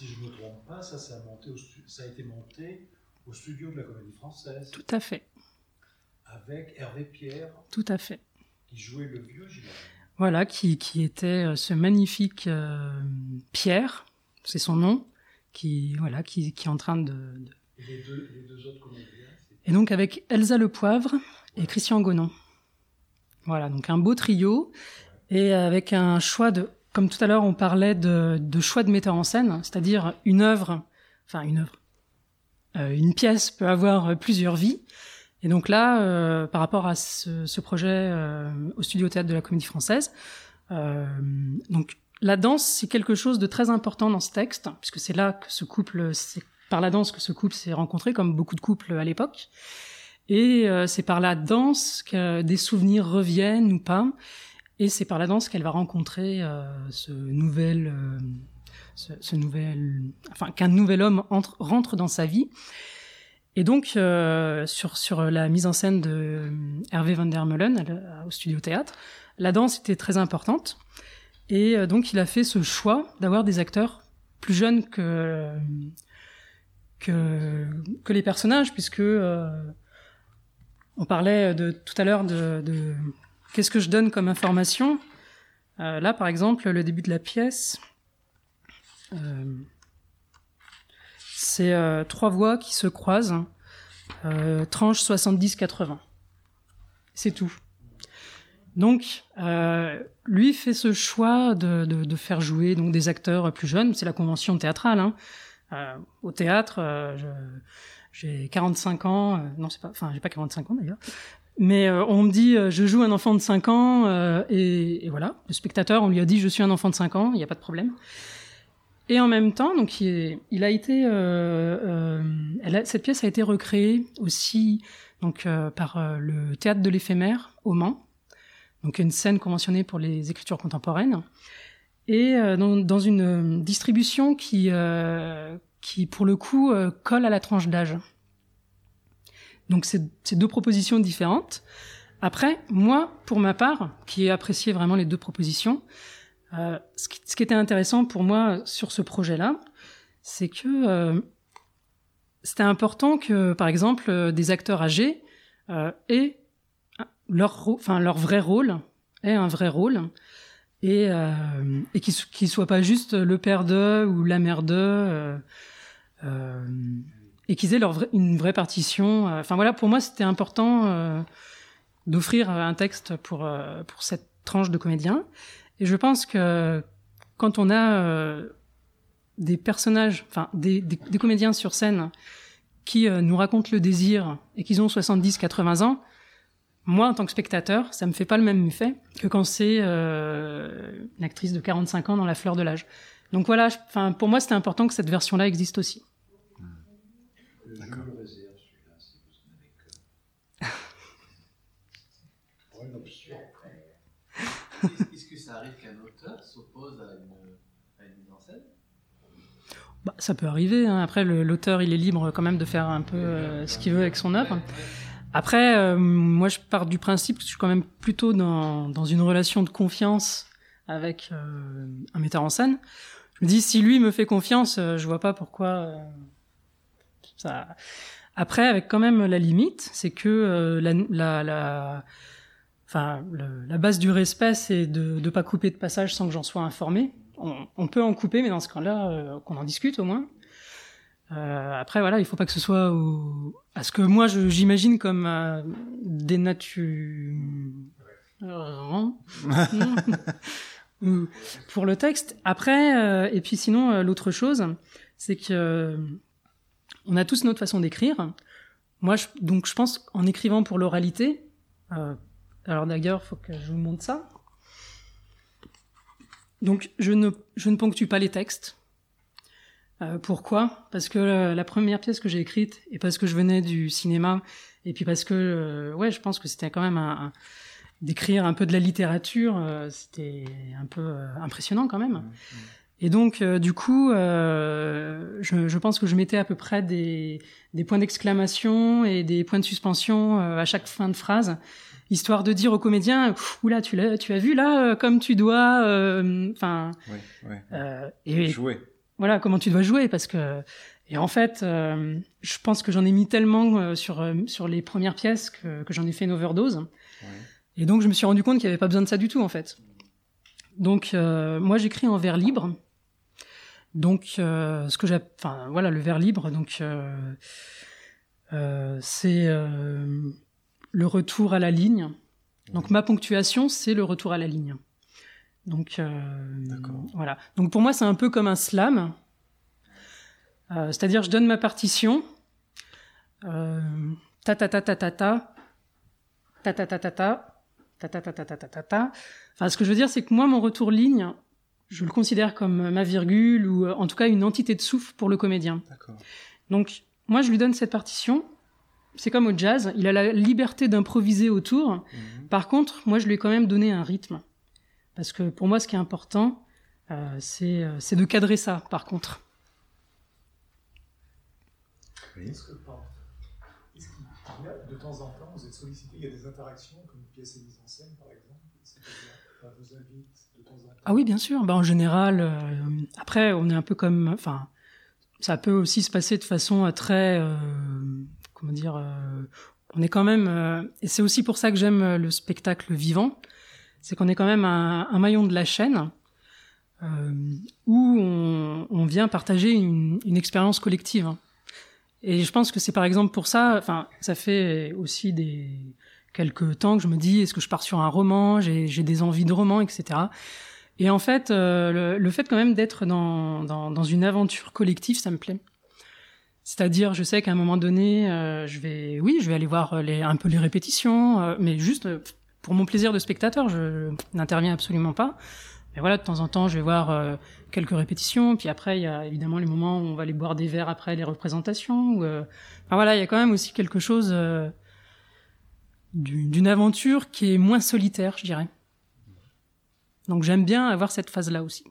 Si je ne me trompe pas, ça, ça, a monté au ça a été monté au studio de la Comédie Française. Tout à fait. Avec Hervé Pierre. Tout à fait. Qui jouait le vieux, j'imagine. Voilà, qui, qui était euh, ce magnifique Pierre, c'est son nom, qui voilà, qui, qui est en train de, de... Et les deux, les deux autres comédiens Et donc avec Elsa Le Poivre et Christian Gonon. Voilà, donc un beau trio et avec un choix de, comme tout à l'heure on parlait de, choix de metteur en scène, c'est-à-dire une œuvre, enfin une œuvre, euh, une pièce peut avoir plusieurs vies. Et donc là, euh, par rapport à ce, projet euh, au studio théâtre de la Comédie Française, euh, donc la danse c'est quelque chose de très important dans ce texte, puisque c'est là que ce couple, c'est par la danse que ce couple s'est rencontré, comme beaucoup de couples à l'époque. Et euh, c'est par la danse que des souvenirs reviennent ou pas. Et c'est par la danse qu'elle va rencontrer euh, ce nouvel, euh, ce, nouvel, enfin qu'un nouvel homme entre, rentre dans sa vie. Et donc euh, sur sur la mise en scène de Hervé van der Meulen au studio théâtre, la danse était très importante. Et donc il a fait ce choix d'avoir des acteurs plus jeunes que que les personnages, puisque on parlait de tout à l'heure de qu'est-ce que je donne comme information? Euh, là, par exemple, le début de la pièce, euh, c'est euh, trois voix qui se croisent, tranche 70-80. C'est tout. Donc, lui fait ce choix de, de, faire jouer donc des acteurs plus jeunes. C'est la convention théâtrale. Hein. au théâtre, j'ai 45 ans, non c'est pas, enfin j'ai pas 45 ans d'ailleurs, mais euh, on me dit euh, je joue un enfant de 5 ans euh, et, voilà, le spectateur on lui a dit je suis un enfant de 5 ans, il n'y a pas de problème. Et en même temps, donc il, il a été, cette pièce a été recréée aussi donc par le théâtre de l'éphémère au Mans, donc une scène conventionnée pour les écritures contemporaines et dans, dans une distribution qui qui, pour le coup, colle à la tranche d'âge. Donc, c'est deux propositions différentes. Après, moi, pour ma part, qui ai apprécié vraiment les deux propositions, euh, ce, qui, était intéressant pour moi sur ce projet-là, c'est que euh, c'était important que, par exemple, euh, des acteurs âgés aient leur, enfin, leur vrai rôle, aient un vrai rôle, et, qu'ils qu soient pas juste le père d'eux ou la mère d'eux, et qu'ils aient une vraie partition. Enfin voilà, pour moi, c'était important euh, d'offrir un texte pour euh, pour cette tranche de comédiens. Et je pense que quand on a des personnages, enfin des, comédiens sur scène qui nous racontent le désir et qu'ils ont 70-80 ans, moi, en tant que spectateur, ça me fait pas le même effet que quand c'est euh, une actrice de 45 ans dans la fleur de l'âge. Donc voilà, pour moi, c'était important que cette version-là existe aussi. D'accord. Je le réserve celui-là si vous en avez que. Pour une option. Est-ce que ça arrive qu'un auteur s'oppose à une, à une mise en scène? Bah, ça peut arriver. Hein. Après, l'auteur, il est libre quand même de faire un peu euh, ce qu'il veut avec son œuvre. Après, euh, moi, je pars du principe que je suis quand même plutôt dans, dans une relation de confiance avec euh, un metteur en scène. Je me dis, si lui me fait confiance, je vois pas pourquoi ça. Après, avec quand même la limite, c'est que la, la, la, enfin, le, la base du respect, c'est de ne pas couper de passage sans que j'en sois informé. On, on, peut en couper, mais dans ce cas-là, qu'on en discute au moins. Euh, après, voilà, il faut pas que ce soit au... à ce que moi j'imagine comme euh, des natures [laughs] pour le texte. Après, euh, et puis sinon, euh, l'autre chose, c'est que euh, on a tous notre façon d'écrire. Moi, je, donc, je pense en écrivant pour l'oralité. Alors d'ailleurs, faut que je vous montre ça. Donc, je ne, je ne ponctue pas les textes. Euh, pourquoi? Parce que euh, la première pièce que j'ai écrite, et parce que je venais du cinéma, et puis parce que, euh, ouais, je pense que c'était quand même un, un d'écrire un peu de la littérature, c'était un peu impressionnant quand même. Mmh, Et donc, du coup, je, je, pense que je mettais à peu près des, des points d'exclamation et des points de suspension à chaque fin de phrase histoire de dire aux comédiens oula tu l'as tu as vu là comme tu dois enfin oui, oui. euh, et jouer voilà comment tu dois jouer parce que et en fait euh, je pense que j'en ai mis tellement euh, sur euh, sur les premières pièces que, que j'en ai fait une overdose ouais. et donc je me suis rendu compte qu'il n'y avait pas besoin de ça du tout en fait Donc, euh, moi, j'écris en vers libre. Donc, euh, ce que j'ai, enfin, voilà, le vers libre. Donc, euh, euh, c'est euh, le retour à la ligne. Donc, ma ponctuation, c'est le retour à la ligne. Donc, euh, voilà. Donc, pour moi, c'est un peu comme un slam. Euh, c'est-à-dire, je donne ma partition. Euh, ta ta ta ta ta ta ta ta ta ta ta ta ta ta ta ta ta ta ta. Enfin, ce que je veux dire, c'est que moi, mon retour ligne, je le considère comme ma virgule ou euh, en tout cas une entité de souffle pour le comédien. Donc, moi, je lui donne cette partition. C'est comme au jazz, il a la liberté d'improviser autour. Mhm. Par contre, moi, je lui ai quand même donné un rythme. Parce que pour moi, ce qui est important, euh, c'est euh, c'est de cadrer ça, par contre. Est-ce que, pardon, est-ce qu'il y a de temps en temps, vous êtes sollicité, il y a des interactions comme une pièce est mise en scène par exemple on vous invite de temps en temps? Ah oui, bien sûr. Bah, en général, euh, après, on est un peu comme... Enfin, ça peut aussi se passer de façon euh, très... euh, comment dire euh, On est quand même... euh, et c'est aussi pour ça que j'aime euh, le spectacle vivant. C'est qu'on est quand même un, maillon de la chaîne où on, vient partager une, expérience collective. hein. Et je pense que c'est par exemple pour ça... Enfin, ça fait aussi des quelques temps que je me dis est-ce que je pars sur un roman j'ai des envies de roman etc et en fait le, fait quand même d'être dans dans une aventure collective ça me plaît c'est-à-dire je sais qu'à un moment donné euh, je vais oui je vais aller voir les un peu les répétitions euh, mais juste euh, pour mon plaisir de spectateur je n'interviens absolument pas mais voilà de temps en temps je vais voir euh, quelques répétitions puis après il y a évidemment les moments où on va aller boire des verres après les représentations ou, euh, enfin voilà il y a quand même aussi quelque chose euh, du- d'une aventure qui est moins solitaire, je dirais. Donc j'aime bien avoir cette phase-là aussi.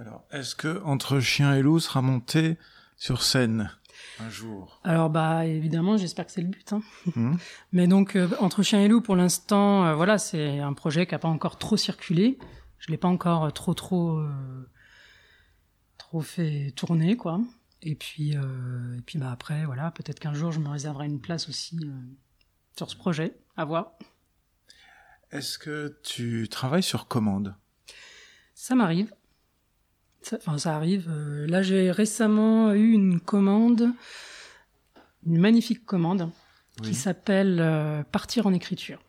Alors, est-ce que Entre Chien et Loup sera monté sur scène un jour? Alors bah évidemment, j'espère que c'est le but. hein. Mhm. [laughs] Mais donc euh, entre chien et loup, pour l'instant, euh, voilà, c'est un projet qui a pas encore trop circulé. Je l'ai pas encore euh, trop trop euh, trop fait tourner quoi. Et puis et puis bah après voilà, peut-être qu'un jour je me réserverai une place aussi sur ce projet. À voir. Est-ce que tu travailles sur commande? Ça m'arrive. Ça, enfin, ça arrive. Euh, là, j'ai récemment eu une commande, une magnifique commande, Oui. qui s'appelle euh, Partir en écriture.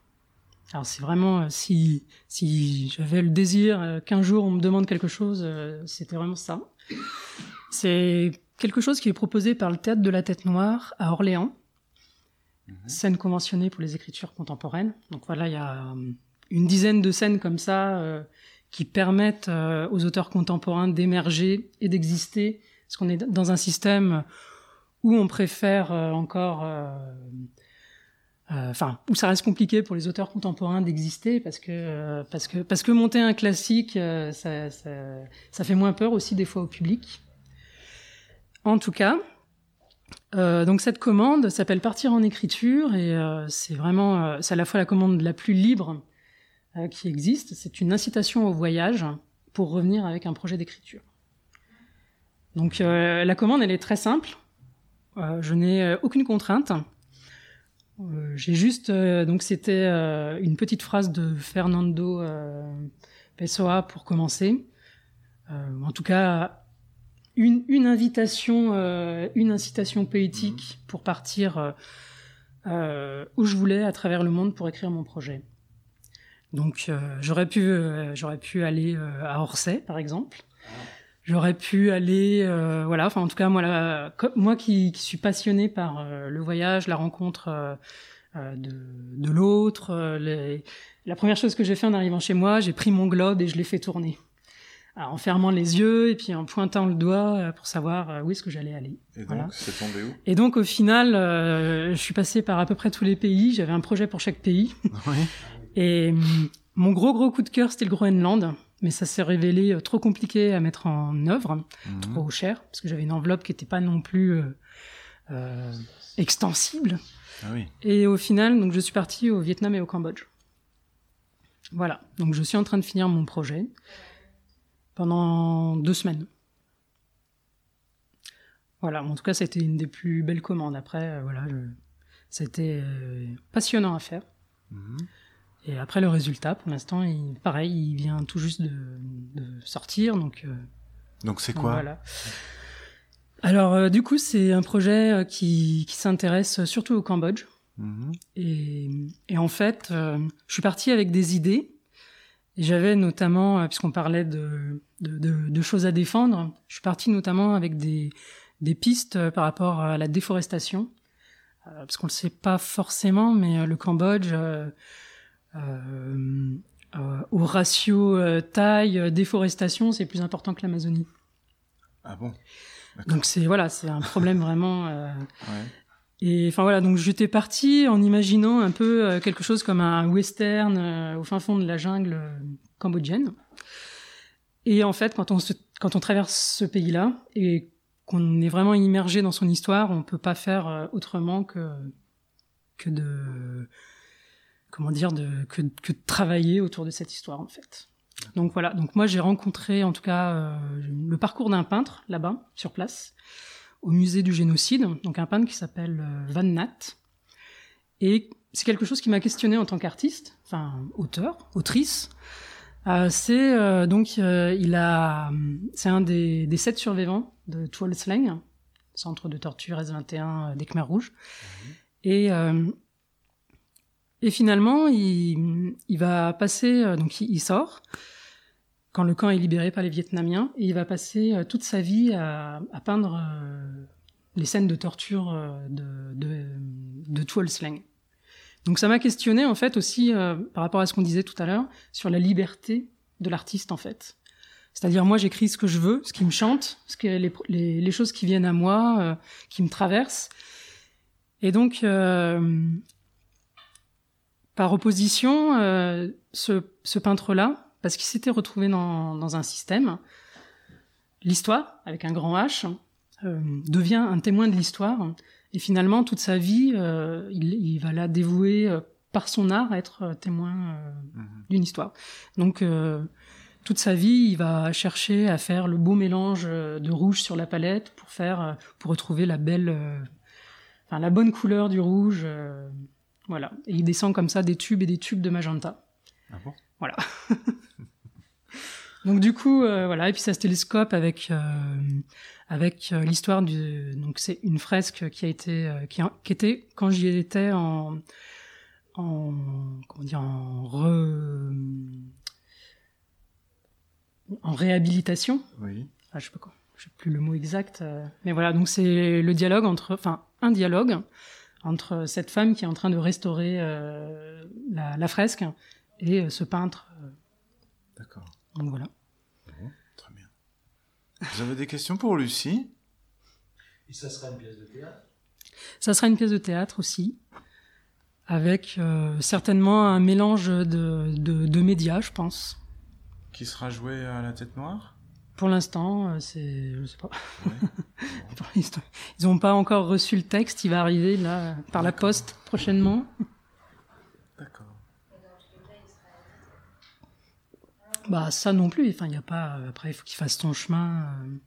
Alors, c'est vraiment, euh, si, si j'avais le désir euh, qu'un jour on me demande quelque chose, euh, c'était vraiment ça. C'est quelque chose qui est proposé par le Théâtre de la Tête Noire à Orléans, Mhm. scène conventionnée pour les écritures contemporaines. Donc voilà, il y a une dizaine de scènes comme ça qui permettent euh, aux auteurs contemporains d'émerger et d'exister, parce qu'on est dans un système où on préfère euh, encore, euh, enfin, où ça reste compliqué pour les auteurs contemporains d'exister, parce que parce que parce que monter un classique, ça, ça ça fait moins peur aussi des fois au public. En tout cas, donc cette commande s'appelle Partir en écriture et c'est vraiment, c'est à la fois la commande la plus libre euh, qui existe. C'est une incitation au voyage pour revenir avec un projet d'écriture. Donc euh, la commande, elle est très simple. Euh, je n'ai aucune contrainte. Euh, J'ai juste, euh, donc c'était euh, une petite phrase de Fernando euh, Pessoa pour commencer. Euh, en tout cas, une, une invitation, euh, une incitation poétique pour partir où je voulais à travers le monde pour écrire mon projet. Donc euh, j'aurais pu, euh, j'aurais pu aller euh, à Orsay par exemple. J'aurais pu aller, euh, voilà, enfin en tout cas moi, la- moi qui, qui suis passionné par euh, le voyage, la rencontre euh, de, de l'autre. les- La première chose que j'ai fait en arrivant chez moi, j'ai pris mon globe et je l'ai fait tourner. Alors, en fermant les yeux et puis en pointant le doigt pour savoir où est-ce que j'allais aller. Et donc, Voilà. c'est tombé où? Et donc au final, euh, je suis passé par à peu près tous les pays. J'avais un projet pour chaque pays. Oui. [laughs] Et hum, mon gros gros coup de cœur, c'était le Groenland. Mais ça s'est révélé euh, trop compliqué à mettre en œuvre, Mhm. trop cher, parce que j'avais une enveloppe qui n'était pas non plus euh, euh, extensible. Ah oui. Et au final, donc je suis parti au Vietnam et au Cambodge. Voilà. Donc je suis en train de finir mon projet pendant deux semaines. Voilà. En tout cas, c'était une des plus belles commandes. Après, voilà, je- c'était passionnant à faire. Mhm. Et après le résultat, pour l'instant, il, pareil, il vient tout juste de, de sortir, donc. euh, Donc c'est quoi voilà. Alors euh, du coup, c'est un projet euh, qui, qui s'intéresse surtout au Cambodge. Mhm. Et, et en fait, euh, je suis partie avec des idées. J'avais notamment, puisqu'on parlait de, de, de- de choses à défendre, je suis partie notamment avec des, des pistes par rapport à la déforestation. Parce qu'on ne le sait pas forcément, mais le Cambodge, au ratio euh, taille euh, déforestation, c'est plus important que l'Amazonie. Ah bon? Donc c'est voilà, c'est un problème [laughs] vraiment. euh, Ouais. et enfin voilà, donc j'étais partie en imaginant un peu euh, quelque chose comme un western euh, au fin fond de la jungle euh, cambodgienne. Et en fait, quand on, se- quand on traverse ce pays-là et qu'on est vraiment immergé dans son histoire, on peut pas faire euh, autrement que que de comment dire de que, que de travailler autour de cette histoire en fait. Donc voilà, donc moi j'ai rencontré en tout cas euh, le parcours d'un peintre là-bas sur place au musée du génocide, donc un peintre qui s'appelle euh, Van Nat. Et c'est quelque chose qui m'a questionné en tant qu'artiste, enfin auteur, autrice. Euh, c'est euh, donc il a, c'est un des, des sept survivants de Tuol Sleng, centre de torture S21 des Khmers rouges. Et euh, et finalement, il, va passer, euh, donc il, sort quand le camp est libéré par les Vietnamiens, et il va passer euh, toute sa vie à, peindre euh, les scènes de torture de, de, Tuol Sleng. Donc ça m'a questionné en fait aussi par rapport à ce qu'on disait tout à l'heure sur la liberté de l'artiste en fait. C'est-à-dire moi j'écris ce que je veux, ce qui me chante, ce que les, les, choses qui viennent à moi, qui me traversent. Et donc par opposition, euh, ce, ce peintre-là, parce qu'il s'était retrouvé dans, dans un système, l'histoire, avec un grand H, euh, devient un témoin de l'histoire. Et finalement, toute sa vie, euh, il, il va la dévouer par son art à être témoin Mhm. d'une histoire. Donc, toute sa vie, il va chercher à faire le beau mélange de rouge sur la palette pour faire, pour retrouver la belle, enfin la bonne couleur du rouge. Voilà. Et il descend comme ça des tubes et des tubes de magenta. Ah bon? Voilà. [laughs] donc du coup, euh, voilà. Et puis ça se télescope avec euh, avec euh, l'histoire du. Donc c'est une fresque qui a été qui, a- qui était quand j'y étais en en comment dire en re en réhabilitation. Oui. Ah, je sais pas quoi. Je sais plus le mot exact. mais voilà. Donc c'est le dialogue entre, enfin un dialogue entre cette femme qui est en train de restaurer euh, la, la fresque et euh, ce peintre. euh, D'accord. donc voilà. Très bien. Vous avez des questions pour Lucie? Et ça sera une pièce de théâtre? Ça sera une pièce de théâtre aussi, avec euh, certainement un mélange de, de, de médias, je pense. qui sera jouée à la tête noire? Pour l'instant, euh, c'est, je sais pas. Ouais. [laughs] Ils n'ont pas encore reçu le texte. Il va arriver là par la poste prochainement. D'accord. Bah ça non plus. Enfin, il y a pas. euh, Après, il faut qu'il fasse son chemin. euh.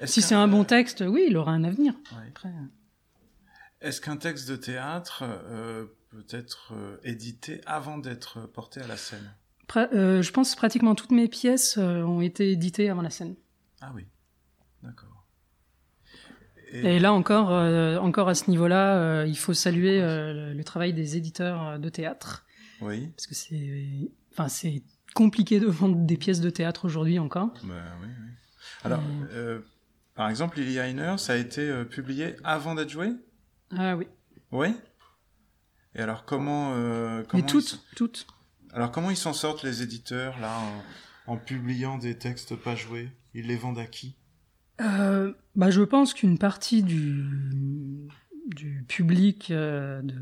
Est-ce Si c'est un bon texte, oui, il aura un avenir. Ouais. Après. euh. Est-ce qu'un texte de théâtre euh, peut être euh, édité avant d'être porté à la scène? euh, je pense que pratiquement toutes mes pièces euh, ont été éditées avant la scène. Ah oui. D'accord. Et là encore, euh, encore à ce niveau-là, euh, il faut saluer euh, le, travail des éditeurs euh, de théâtre, Oui. parce que c'est, enfin, c'est compliqué de vendre des pièces de théâtre aujourd'hui encore. Bah, oui, oui. Alors, euh, par exemple, Lily Heiner, ça a été euh, publié avant d'être joué? Ah oui. Oui? Et alors, comment, euh, comment Mais toutes, toutes. Alors, comment ils s'en sortent les éditeurs là en, en publiant des textes pas joués? Ils les vendent à qui? Euh, bah, je pense qu'une partie du, du public euh, de,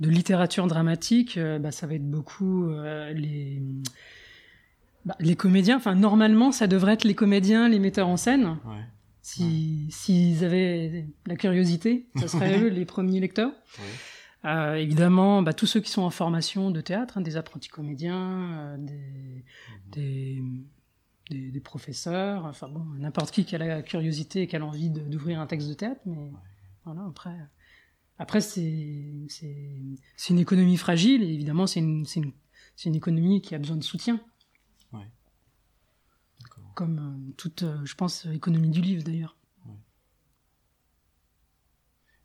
de littérature dramatique, euh, bah, ça va être beaucoup les, bah, les comédiens. Enfin, normalement, ça devrait être les comédiens, les metteurs en scène. Ouais. Si, s'ils avaient la curiosité, ça serait [laughs] eux les premiers lecteurs. Euh, évidemment, bah, tous ceux qui sont en formation de théâtre, hein, des apprentis comédiens, euh, des, des, des, des professeurs, enfin bon, n'importe qui qui a la curiosité et qui a l'envie d'ouvrir un texte de théâtre, mais voilà, après. Après, c'est c'est une économie fragile et évidemment, c'est une, une, une économie qui a besoin de soutien. Ouais. Comme euh, toute, je pense, économie du livre d'ailleurs.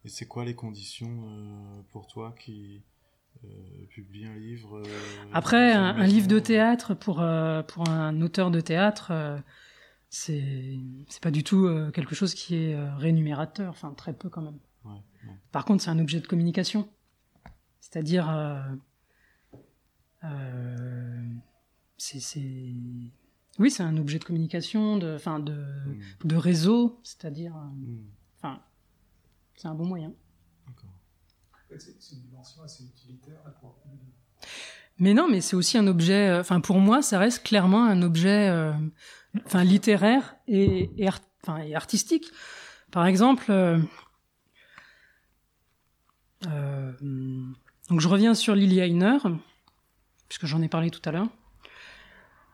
Et c'est quoi les conditions euh, pour toi qui euh, publie un livre euh, Après, un, livre de théâtre pour, pour un auteur de théâtre, c'est c'est pas du tout quelque chose qui est rémunérateur, enfin très peu quand même. Ouais, ouais. Par contre, c'est un objet de communication. C'est-à-dire, euh, euh, c'est, oui, c'est un objet de communication, de, enfin de, Mm, de réseau, c'est-à-dire, mm, enfin, c'est un bon moyen. D'accord. En fait, c'est une dimension assez utilitaire là, pour. Mais non, mais c'est aussi un objet. euh, Enfin, pour moi, ça reste clairement un objet, euh, enfin, littéraire et, et, art- enfin, et artistique. Par exemple, euh, euh, donc je reviens sur Lily Heiner, puisque j'en ai parlé tout à l'heure.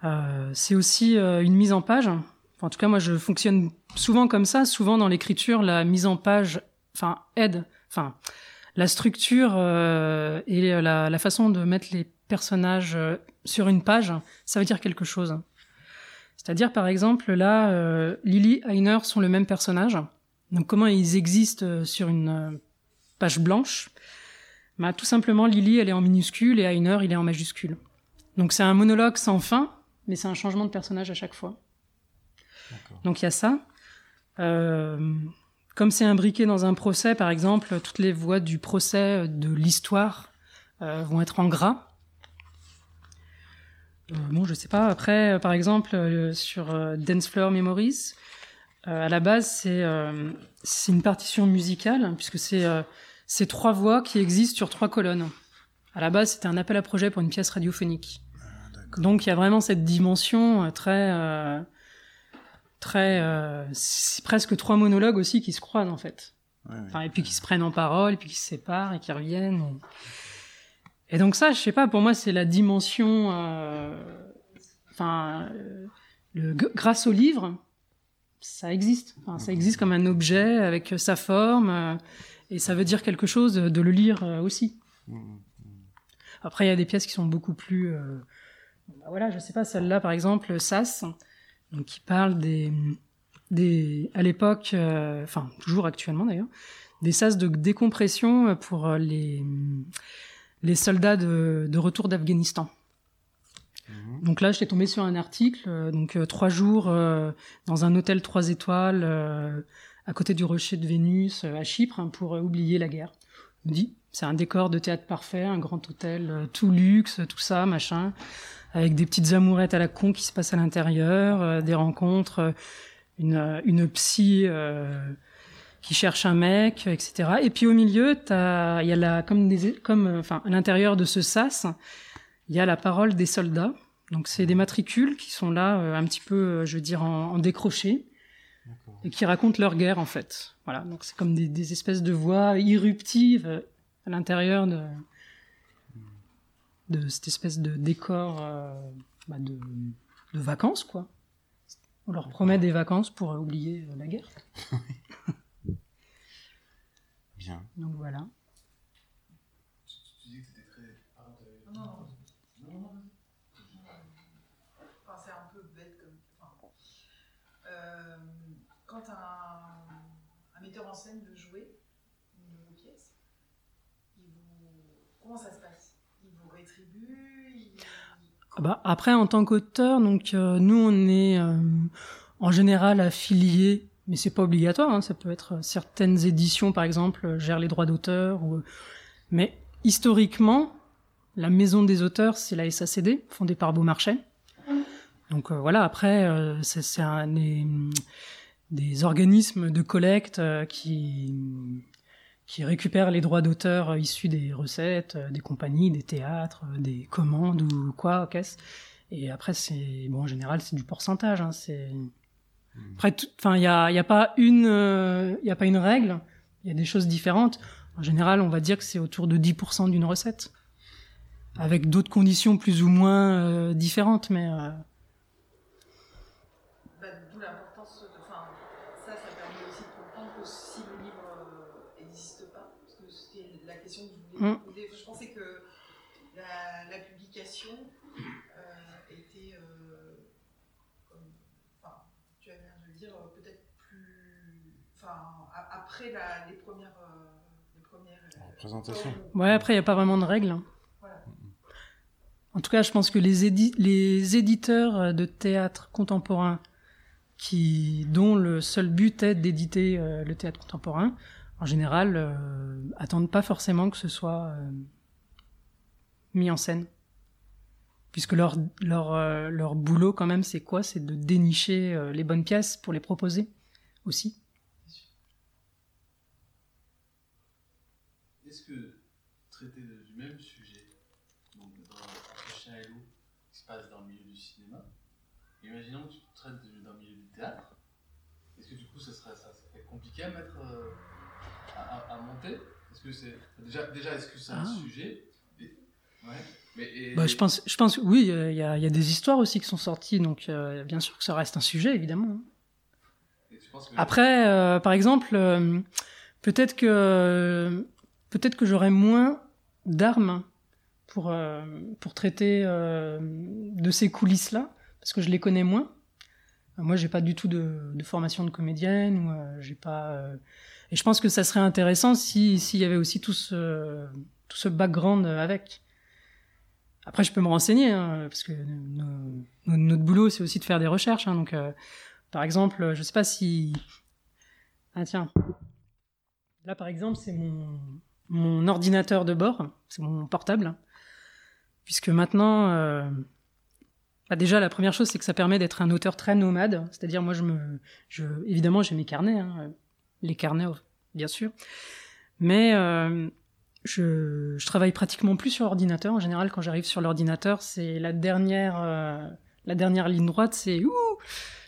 Euh, c'est aussi euh, une mise en page. Enfin, en tout cas, moi, je fonctionne souvent comme ça. Souvent, dans l'écriture, la mise en page, enfin, aide. Enfin, la structure euh, et la, la façon de mettre les personnages euh, sur une page, ça veut dire quelque chose. C'est-à-dire, par exemple, là, euh, Lily et Heiner sont le même personnage. Donc, comment ils existent sur une page blanche? Bah, Tout simplement, Lily, elle est en minuscule et Heiner, il est en majuscule. Donc, c'est un monologue sans fin, mais c'est un changement de personnage à chaque fois. Donc il y a ça. Euh, comme c'est imbriqué dans un procès, par exemple, toutes les voix du procès euh, de l'histoire euh, vont être en gras. Euh, bon, je sais pas. Après, par exemple, sur Dance Floor Memories, à la base, c'est c'est une partition musicale, puisque c'est c'est trois voix qui existent sur trois colonnes. À la base, c'était un appel à projet pour une pièce radiophonique. Donc il y a vraiment cette dimension très très euh, presque trois monologues aussi qui se croisent en fait. Ouais, ouais. Enfin, et puis qui se prennent en parole, et puis qui se séparent et qui reviennent. Et, et donc ça, je sais pas, pour moi c'est la dimension. euh, Enfin, euh, le- grâce au livre, ça existe. Enfin, ça existe comme un objet avec sa forme, et ça veut dire quelque chose de le lire aussi. Mm, mm. Après, il y a des pièces qui sont beaucoup plus. bah voilà, je sais pas, celle-là, par exemple, Sas, donc qui parle des. des à l'époque, euh, enfin, toujours actuellement d'ailleurs, des sas de décompression pour euh, les, les soldats de, de retour d'Afghanistan. Mhm. Donc là, j'étais tombé sur un article, euh, donc trois jours dans un hôtel trois étoiles à côté du rocher de Vénus à Chypre hein, pour oublier la guerre. Je me dis, c'est un décor de théâtre parfait, un grand hôtel, tout luxe, tout ça, machin, avec des petites amourettes à la con qui se passent à l'intérieur, euh, des rencontres, euh, une, euh, une psy qui cherche un mec, etc. Et puis au milieu, il y a la, comme des, comme, enfin, à l'intérieur de ce sas, il y a la parole des soldats. Donc c'est des matricules qui sont là, euh, un petit peu, je veux dire, en, en décroché et qui racontent leur guerre en fait. Voilà, donc c'est comme des, des espèces de voix irruptives à l'intérieur de, de cette espèce de décor euh, bah, de, de vacances quoi. On leur promet des vacances pour euh, oublier euh, la guerre. [laughs] Bien. Donc voilà. Tu, dis que c'était très. Non, non. Non. Enfin, c'est un peu bête comme. Enfin, euh, quand un, un metteur en scène veut jouer une de vos pièces, il vous... comment ça se passe? Il... Ah bah, après, en tant qu'auteur, donc euh, nous, on est euh, en général affilié, mais c'est pas obligatoire. hein, ça peut être euh, certaines éditions, par exemple, gèrent les droits d'auteur. Ou... Mais historiquement, la maison des auteurs, c'est la SACD, fondée par Beaumarchais. Donc euh, voilà. Après, euh, c'est c'est un des, des organismes de collecte euh, qui qui récupèrent les droits d'auteur euh, issus des recettes, euh, des compagnies, des théâtres, euh, des commandes ou quoi, qu'est-ce. Et après, c'est bon en général, c'est du pourcentage. Hein, c'est après, tout- enfin, il y a, y a pas une, il y a pas une règle. Il y a des choses différentes. En général, on va dire que c'est autour de 10% d'une recette, avec d'autres conditions plus ou moins euh, différentes, mais euh, Bah, D'où l'importance. Enfin, ça, ça permet aussi de comprendre que si le livre n'existe pas, parce que Mm. Je pensais que la, la publication euh, était, euh, comme- enfin, tu as l'air de le dire, euh, peut-être plus, enfin, a- après la- les premières, euh, les premières euh, Présentation. Ouais, après, il n'y a pas vraiment de règles. hein. Voilà. En tout cas, je pense que les, édi- les éditeurs de théâtre contemporain, qui, dont le seul but est d'éditer euh, le théâtre contemporain, en général, euh, attendent pas forcément que ce soit euh, mis en scène. Puisque leur, leur, euh, leur boulot, quand même, c'est quoi? C'est de dénicher euh, les bonnes pièces pour les proposer aussi. Est-ce que traiter du même sujet, donc dans chien et loup qui se passe dans le milieu du cinéma, imaginons que tu traites le milieu du théâtre, est-ce que du coup ça serait, ça serait compliqué à mettre à, à- à monter Est-ce que c'est déjà, déjà est-ce que c'est un Ah. sujet? Et- Ouais. Mais et- Bah, je pense, je pense, oui, euh, il y, a, il y a des histoires aussi qui sont sorties, donc euh, bien sûr que ça reste un sujet, évidemment. hein. et tu penses que- Après, euh, par exemple, euh, peut-être que peut-être que j'aurais moins d'armes pour pour traiter de ces coulisses-là, parce que je les connais moins. Moi, j'ai pas du tout de, de formation de comédienne, ou j'ai pas. Et je pense que ça serait intéressant si s'il y avait aussi tout ce tout ce background avec. Après, je peux me renseigner, hein, parce que notre boulot, c'est aussi de faire des recherches. hein, donc, euh, par exemple, je sais pas si. Ah tiens. Là, par exemple, c'est mon, mon ordinateur de bord, c'est mon portable. Puisque maintenant, euh, bah déjà, la première chose, c'est que ça permet d'être un auteur très nomade. C'est-à-dire, moi, je me. Je, évidemment, j'ai mes carnets, hein, les carnets, bien sûr. Mais euh, je, travaille pratiquement plus sur ordinateur. En général, quand j'arrive sur l'ordinateur, c'est la dernière, euh, la dernière ligne droite, c'est ouh,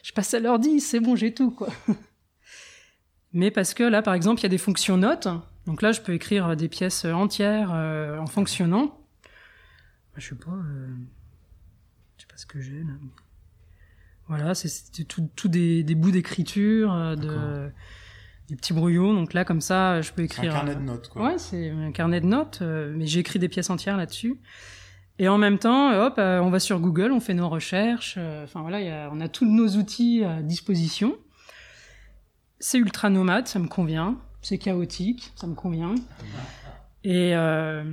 je passe à l'ordi, c'est bon, j'ai tout, quoi. [laughs] Mais parce que là, par exemple, il y a des fonctions notes. Donc là, je peux écrire des pièces entières euh, en fonctionnant. Je sais pas, je sais pas ce que j'ai là. Voilà, c'est- tout, tout des, des bouts d'écriture, de. Des petits brouillons. Donc là, comme ça, je peux écrire. un carnet euh, de notes, quoi. Ouais, c'est un carnet de notes, euh, mais j'écris des pièces entières là-dessus. Et en même temps, hop, euh, on va sur Google, on fait nos recherches. Enfin voilà, il y a- on a tous nos outils à disposition. C'est ultra nomade, ça me convient. C'est chaotique, ça me convient. Et, euh,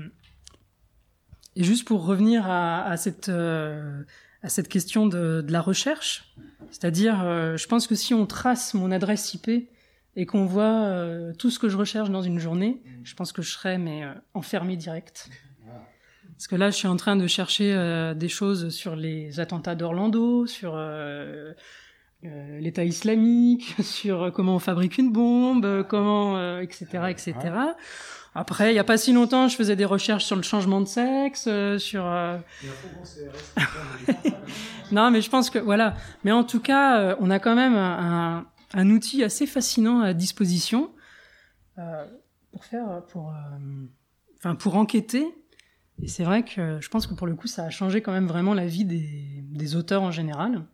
et juste pour revenir à, à cette, euh, à cette question de, de la recherche, c'est-à-dire, euh, je pense que si on trace mon adresse IP et qu'on voit euh, tout ce que je recherche dans une journée, je pense que je serais mais euh, enfermé direct. [laughs] Parce que là, je suis en train de chercher euh, des choses sur les attentats d'Orlando, sur euh, l'État islamique, [laughs] sur comment on fabrique une bombe, comment, etc., etc. Après, il y a pas si longtemps, je faisais des recherches sur le changement de sexe, sur. [laughs] Non, mais je pense que voilà. Mais en tout cas, on a quand même un, un- outil assez fascinant à disposition euh, pour faire, pour, euh, enfin, pour enquêter. Et c'est vrai que je pense que pour le coup, ça a changé quand même vraiment la vie des, auteurs en général,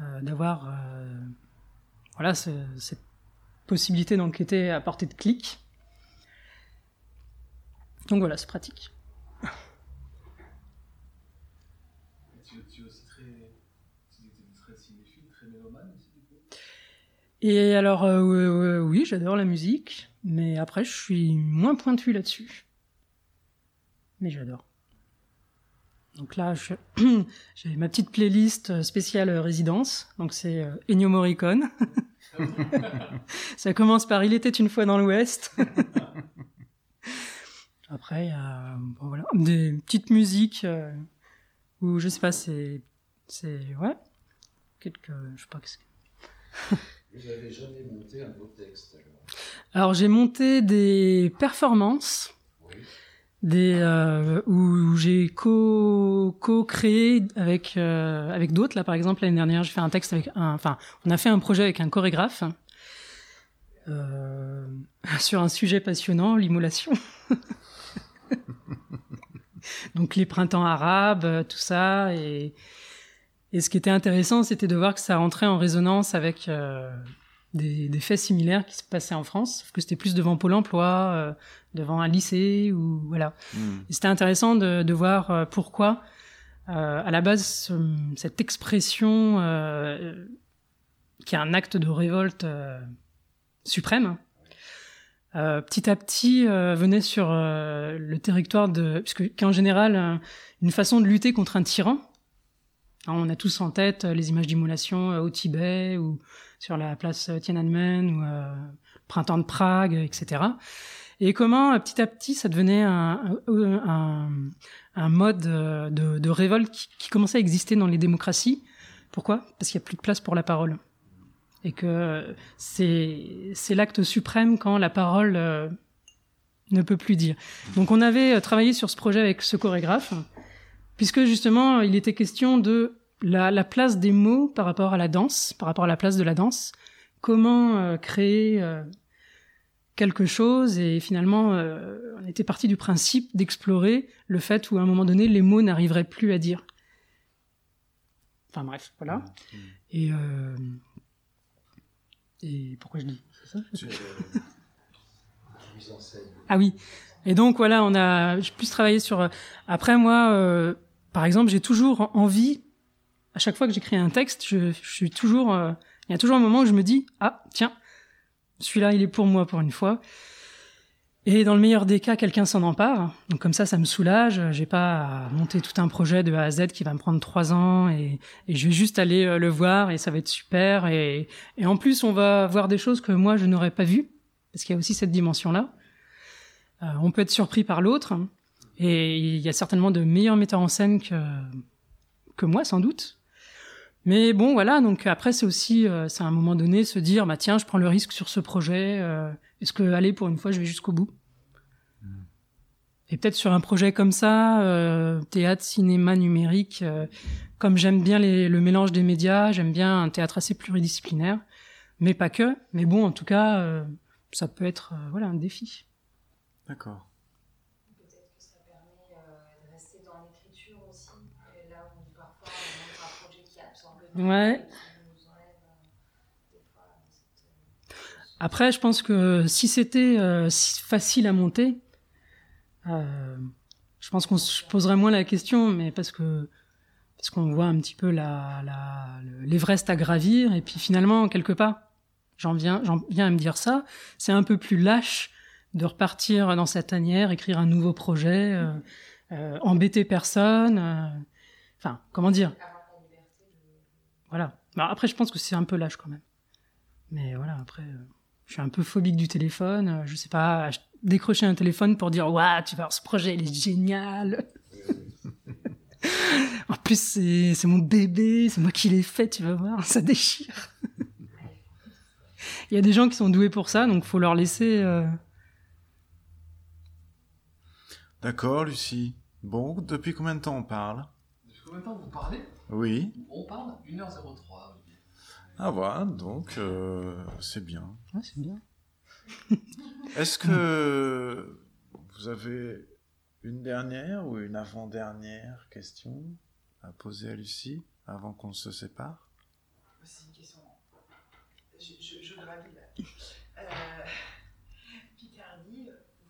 euh, d'avoir, voilà, ce- cette possibilité d'enquêter à portée de clic. Donc voilà, c'est pratique. Tu, tu aussi très. Tu très cinéphile, très mélomane aussi, du coup? Et alors, euh, euh, oui, j'adore la musique, mais après, je suis moins pointu là-dessus. Mais j'adore. Donc là, [clears throat] j'ai ma petite playlist spéciale euh, résidence. Donc c'est euh, Ennio Morricone. [laughs] Ça commence par Il était une fois dans l'Ouest. [laughs] Après, a bon, voilà, des petites musiques euh, où je sais pas, c'est c'est ouais quelques je sais pas qu'est-ce que [laughs] Vous n'avez jamais monté un beau texte alors Alors j'ai monté des performances, Oui. des euh, où, j'ai co co-créé avec euh, avec d'autres. Là par exemple l'année dernière j'ai fait un texte avec un, enfin on a fait un projet avec un chorégraphe euh, [laughs] sur un sujet passionnant, l'immolation. [laughs] Donc les printemps arabes, tout ça et et ce qui était intéressant c'était de voir que ça rentrait en résonance avec euh, des, des faits similaires qui se passaient en France, sauf que c'était plus devant Pôle Emploi, euh, devant un lycée ou voilà. Et C'était intéressant de, de voir euh, pourquoi, euh, à la base, ce- cette expression qui est un acte de révolte suprême, euh, petit à petit euh, venait sur euh, le territoire de, puisque qu'en général une façon de lutter contre un tyran. Hein, on a tous en tête euh, les images d'immolation euh, au Tibet ou sur la place euh, Tiananmen ou printemps de Prague, etc. Et comment petit à petit ça devenait un, mode de, révolte qui, commençait à exister dans les démocraties. Pourquoi? Parce qu'il n'y a plus de place pour la parole. Et que c'est l'acte suprême quand la parole ne peut plus dire. Donc on avait travaillé sur ce projet avec ce chorégraphe, puisque justement il était question de la, la place des mots par rapport à la danse, par rapport à la place de la danse. Comment euh, créer euh, quelque chose et finalement euh, on était parti du principe d'explorer le fait où à un moment donné les mots n'arriveraient plus à dire. Enfin bref, voilà. Et euh, et pourquoi je dis? C'est ça. [laughs] Ah oui. Et donc voilà, on a j'ai plus travaillé sur. Après moi, euh, par exemple, j'ai toujours envie. À chaque fois que j'écris un texte, je, suis toujours. euh, Il y a toujours un moment où je me dis ah tiens, celui-là il est pour moi pour une fois. Et dans le meilleur des cas, quelqu'un s'en empare. Donc comme ça, ça me soulage. J'ai pas à monter tout un projet de A à Z qui va me prendre trois ans et, je vais juste aller euh, le voir et ça va être super. Et, et en plus, on va voir des choses que moi je n'aurais pas vues parce qu'il y a aussi cette dimension-là. Euh, on peut être surpris par l'autre, et il y a certainement de meilleurs metteurs en scène que, que moi, sans doute. Mais bon, voilà, donc après, c'est aussi, euh, c'est à un moment donné, se dire, bah tiens, je prends le risque sur ce projet, euh, est-ce que, allez, pour une fois, je vais jusqu'au bout? Et peut-être sur un projet comme ça, euh, théâtre, cinéma, numérique, comme j'aime bien les- le mélange des médias, j'aime bien un théâtre assez pluridisciplinaire, mais pas que. Mais bon, en tout cas, ça peut être voilà un défi. D'accord. Peut-être que ça permet euh, de rester dans l'écriture aussi, et là où parfois on montre un projet qui absorbe tout, Ouais. et qui nous enlève euh, des fois cette, euh, Après, je pense que si c'était euh, si facile à monter, euh, je pense qu'on se poserait moins la question, mais parce que parce qu'on voit un petit peu la la- le- l'Everest à gravir, et puis finalement quelque part, j'en viens j'en viens à me dire ça, c'est un peu plus lâche de repartir dans sa tanière, écrire un nouveau projet, euh, embêter personne, enfin comment dire, avoir la liberté de. Voilà. Bah, après, je pense que c'est un peu lâche quand même. Mais voilà, après, euh, je suis un peu phobique du téléphone. euh, je sais pas, décrocher un téléphone pour dire Waouh, tu vas voir ce projet, il est génial. [laughs] en plus, c'est c'est mon bébé, c'est moi qui l'ai fait, tu vas voir, ça déchire. [laughs] Il y a des gens qui sont doués pour ça, donc faut leur laisser. euh, D'accord, Lucie. Bon, depuis combien de temps on parle? Depuis combien de temps vous parlez? Oui. On parle 1h03. Olivier. Ah voilà, donc euh, c'est bien. Ouais, c'est bien. [laughs] Est-ce que vous avez une dernière ou une avant-dernière question à poser à Lucie avant qu'on se sépare? C'est une question. Je, je, je là. Euh, Picardie,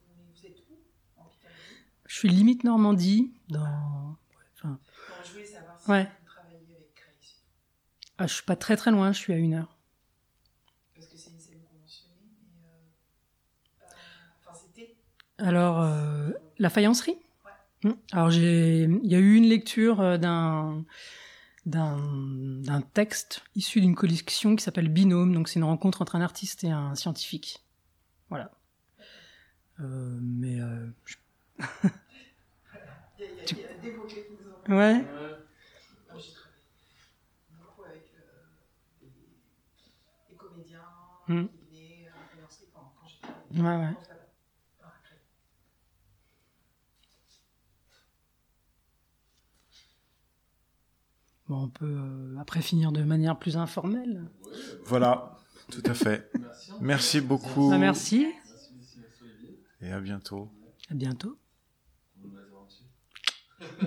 vous, vous êtes où en Picardie Je suis limite Normandie, dans. Enfin, Non, je voulais savoir si Ouais. vous travaillez avec Créix. Ah, je suis pas très très loin, je suis à une heure. Parce que c'est une scène conventionnée. Mais, euh, euh, enfin, c'était. Alors, euh, la faïencerie? Hmm. Alors, j'ai, il y a eu une lecture d'un, d'un, d'un texte issu d'une collection qui s'appelle Binôme. Donc, c'est une rencontre entre un artiste et un scientifique. Voilà. Euh, mais, euh, je- [laughs] Il y a, il y a, il y a des mots-clés qui nous ont. ouais. Moi, j'ai travaillé beaucoup avec euh, des, des euh, quand, quand j'étais Ouais, ouais. Bon, on peut euh, après finir de manière plus informelle. Voilà, tout à fait. Merci. Merci beaucoup Ah, merci. Et à bientôt. À bientôt. [laughs]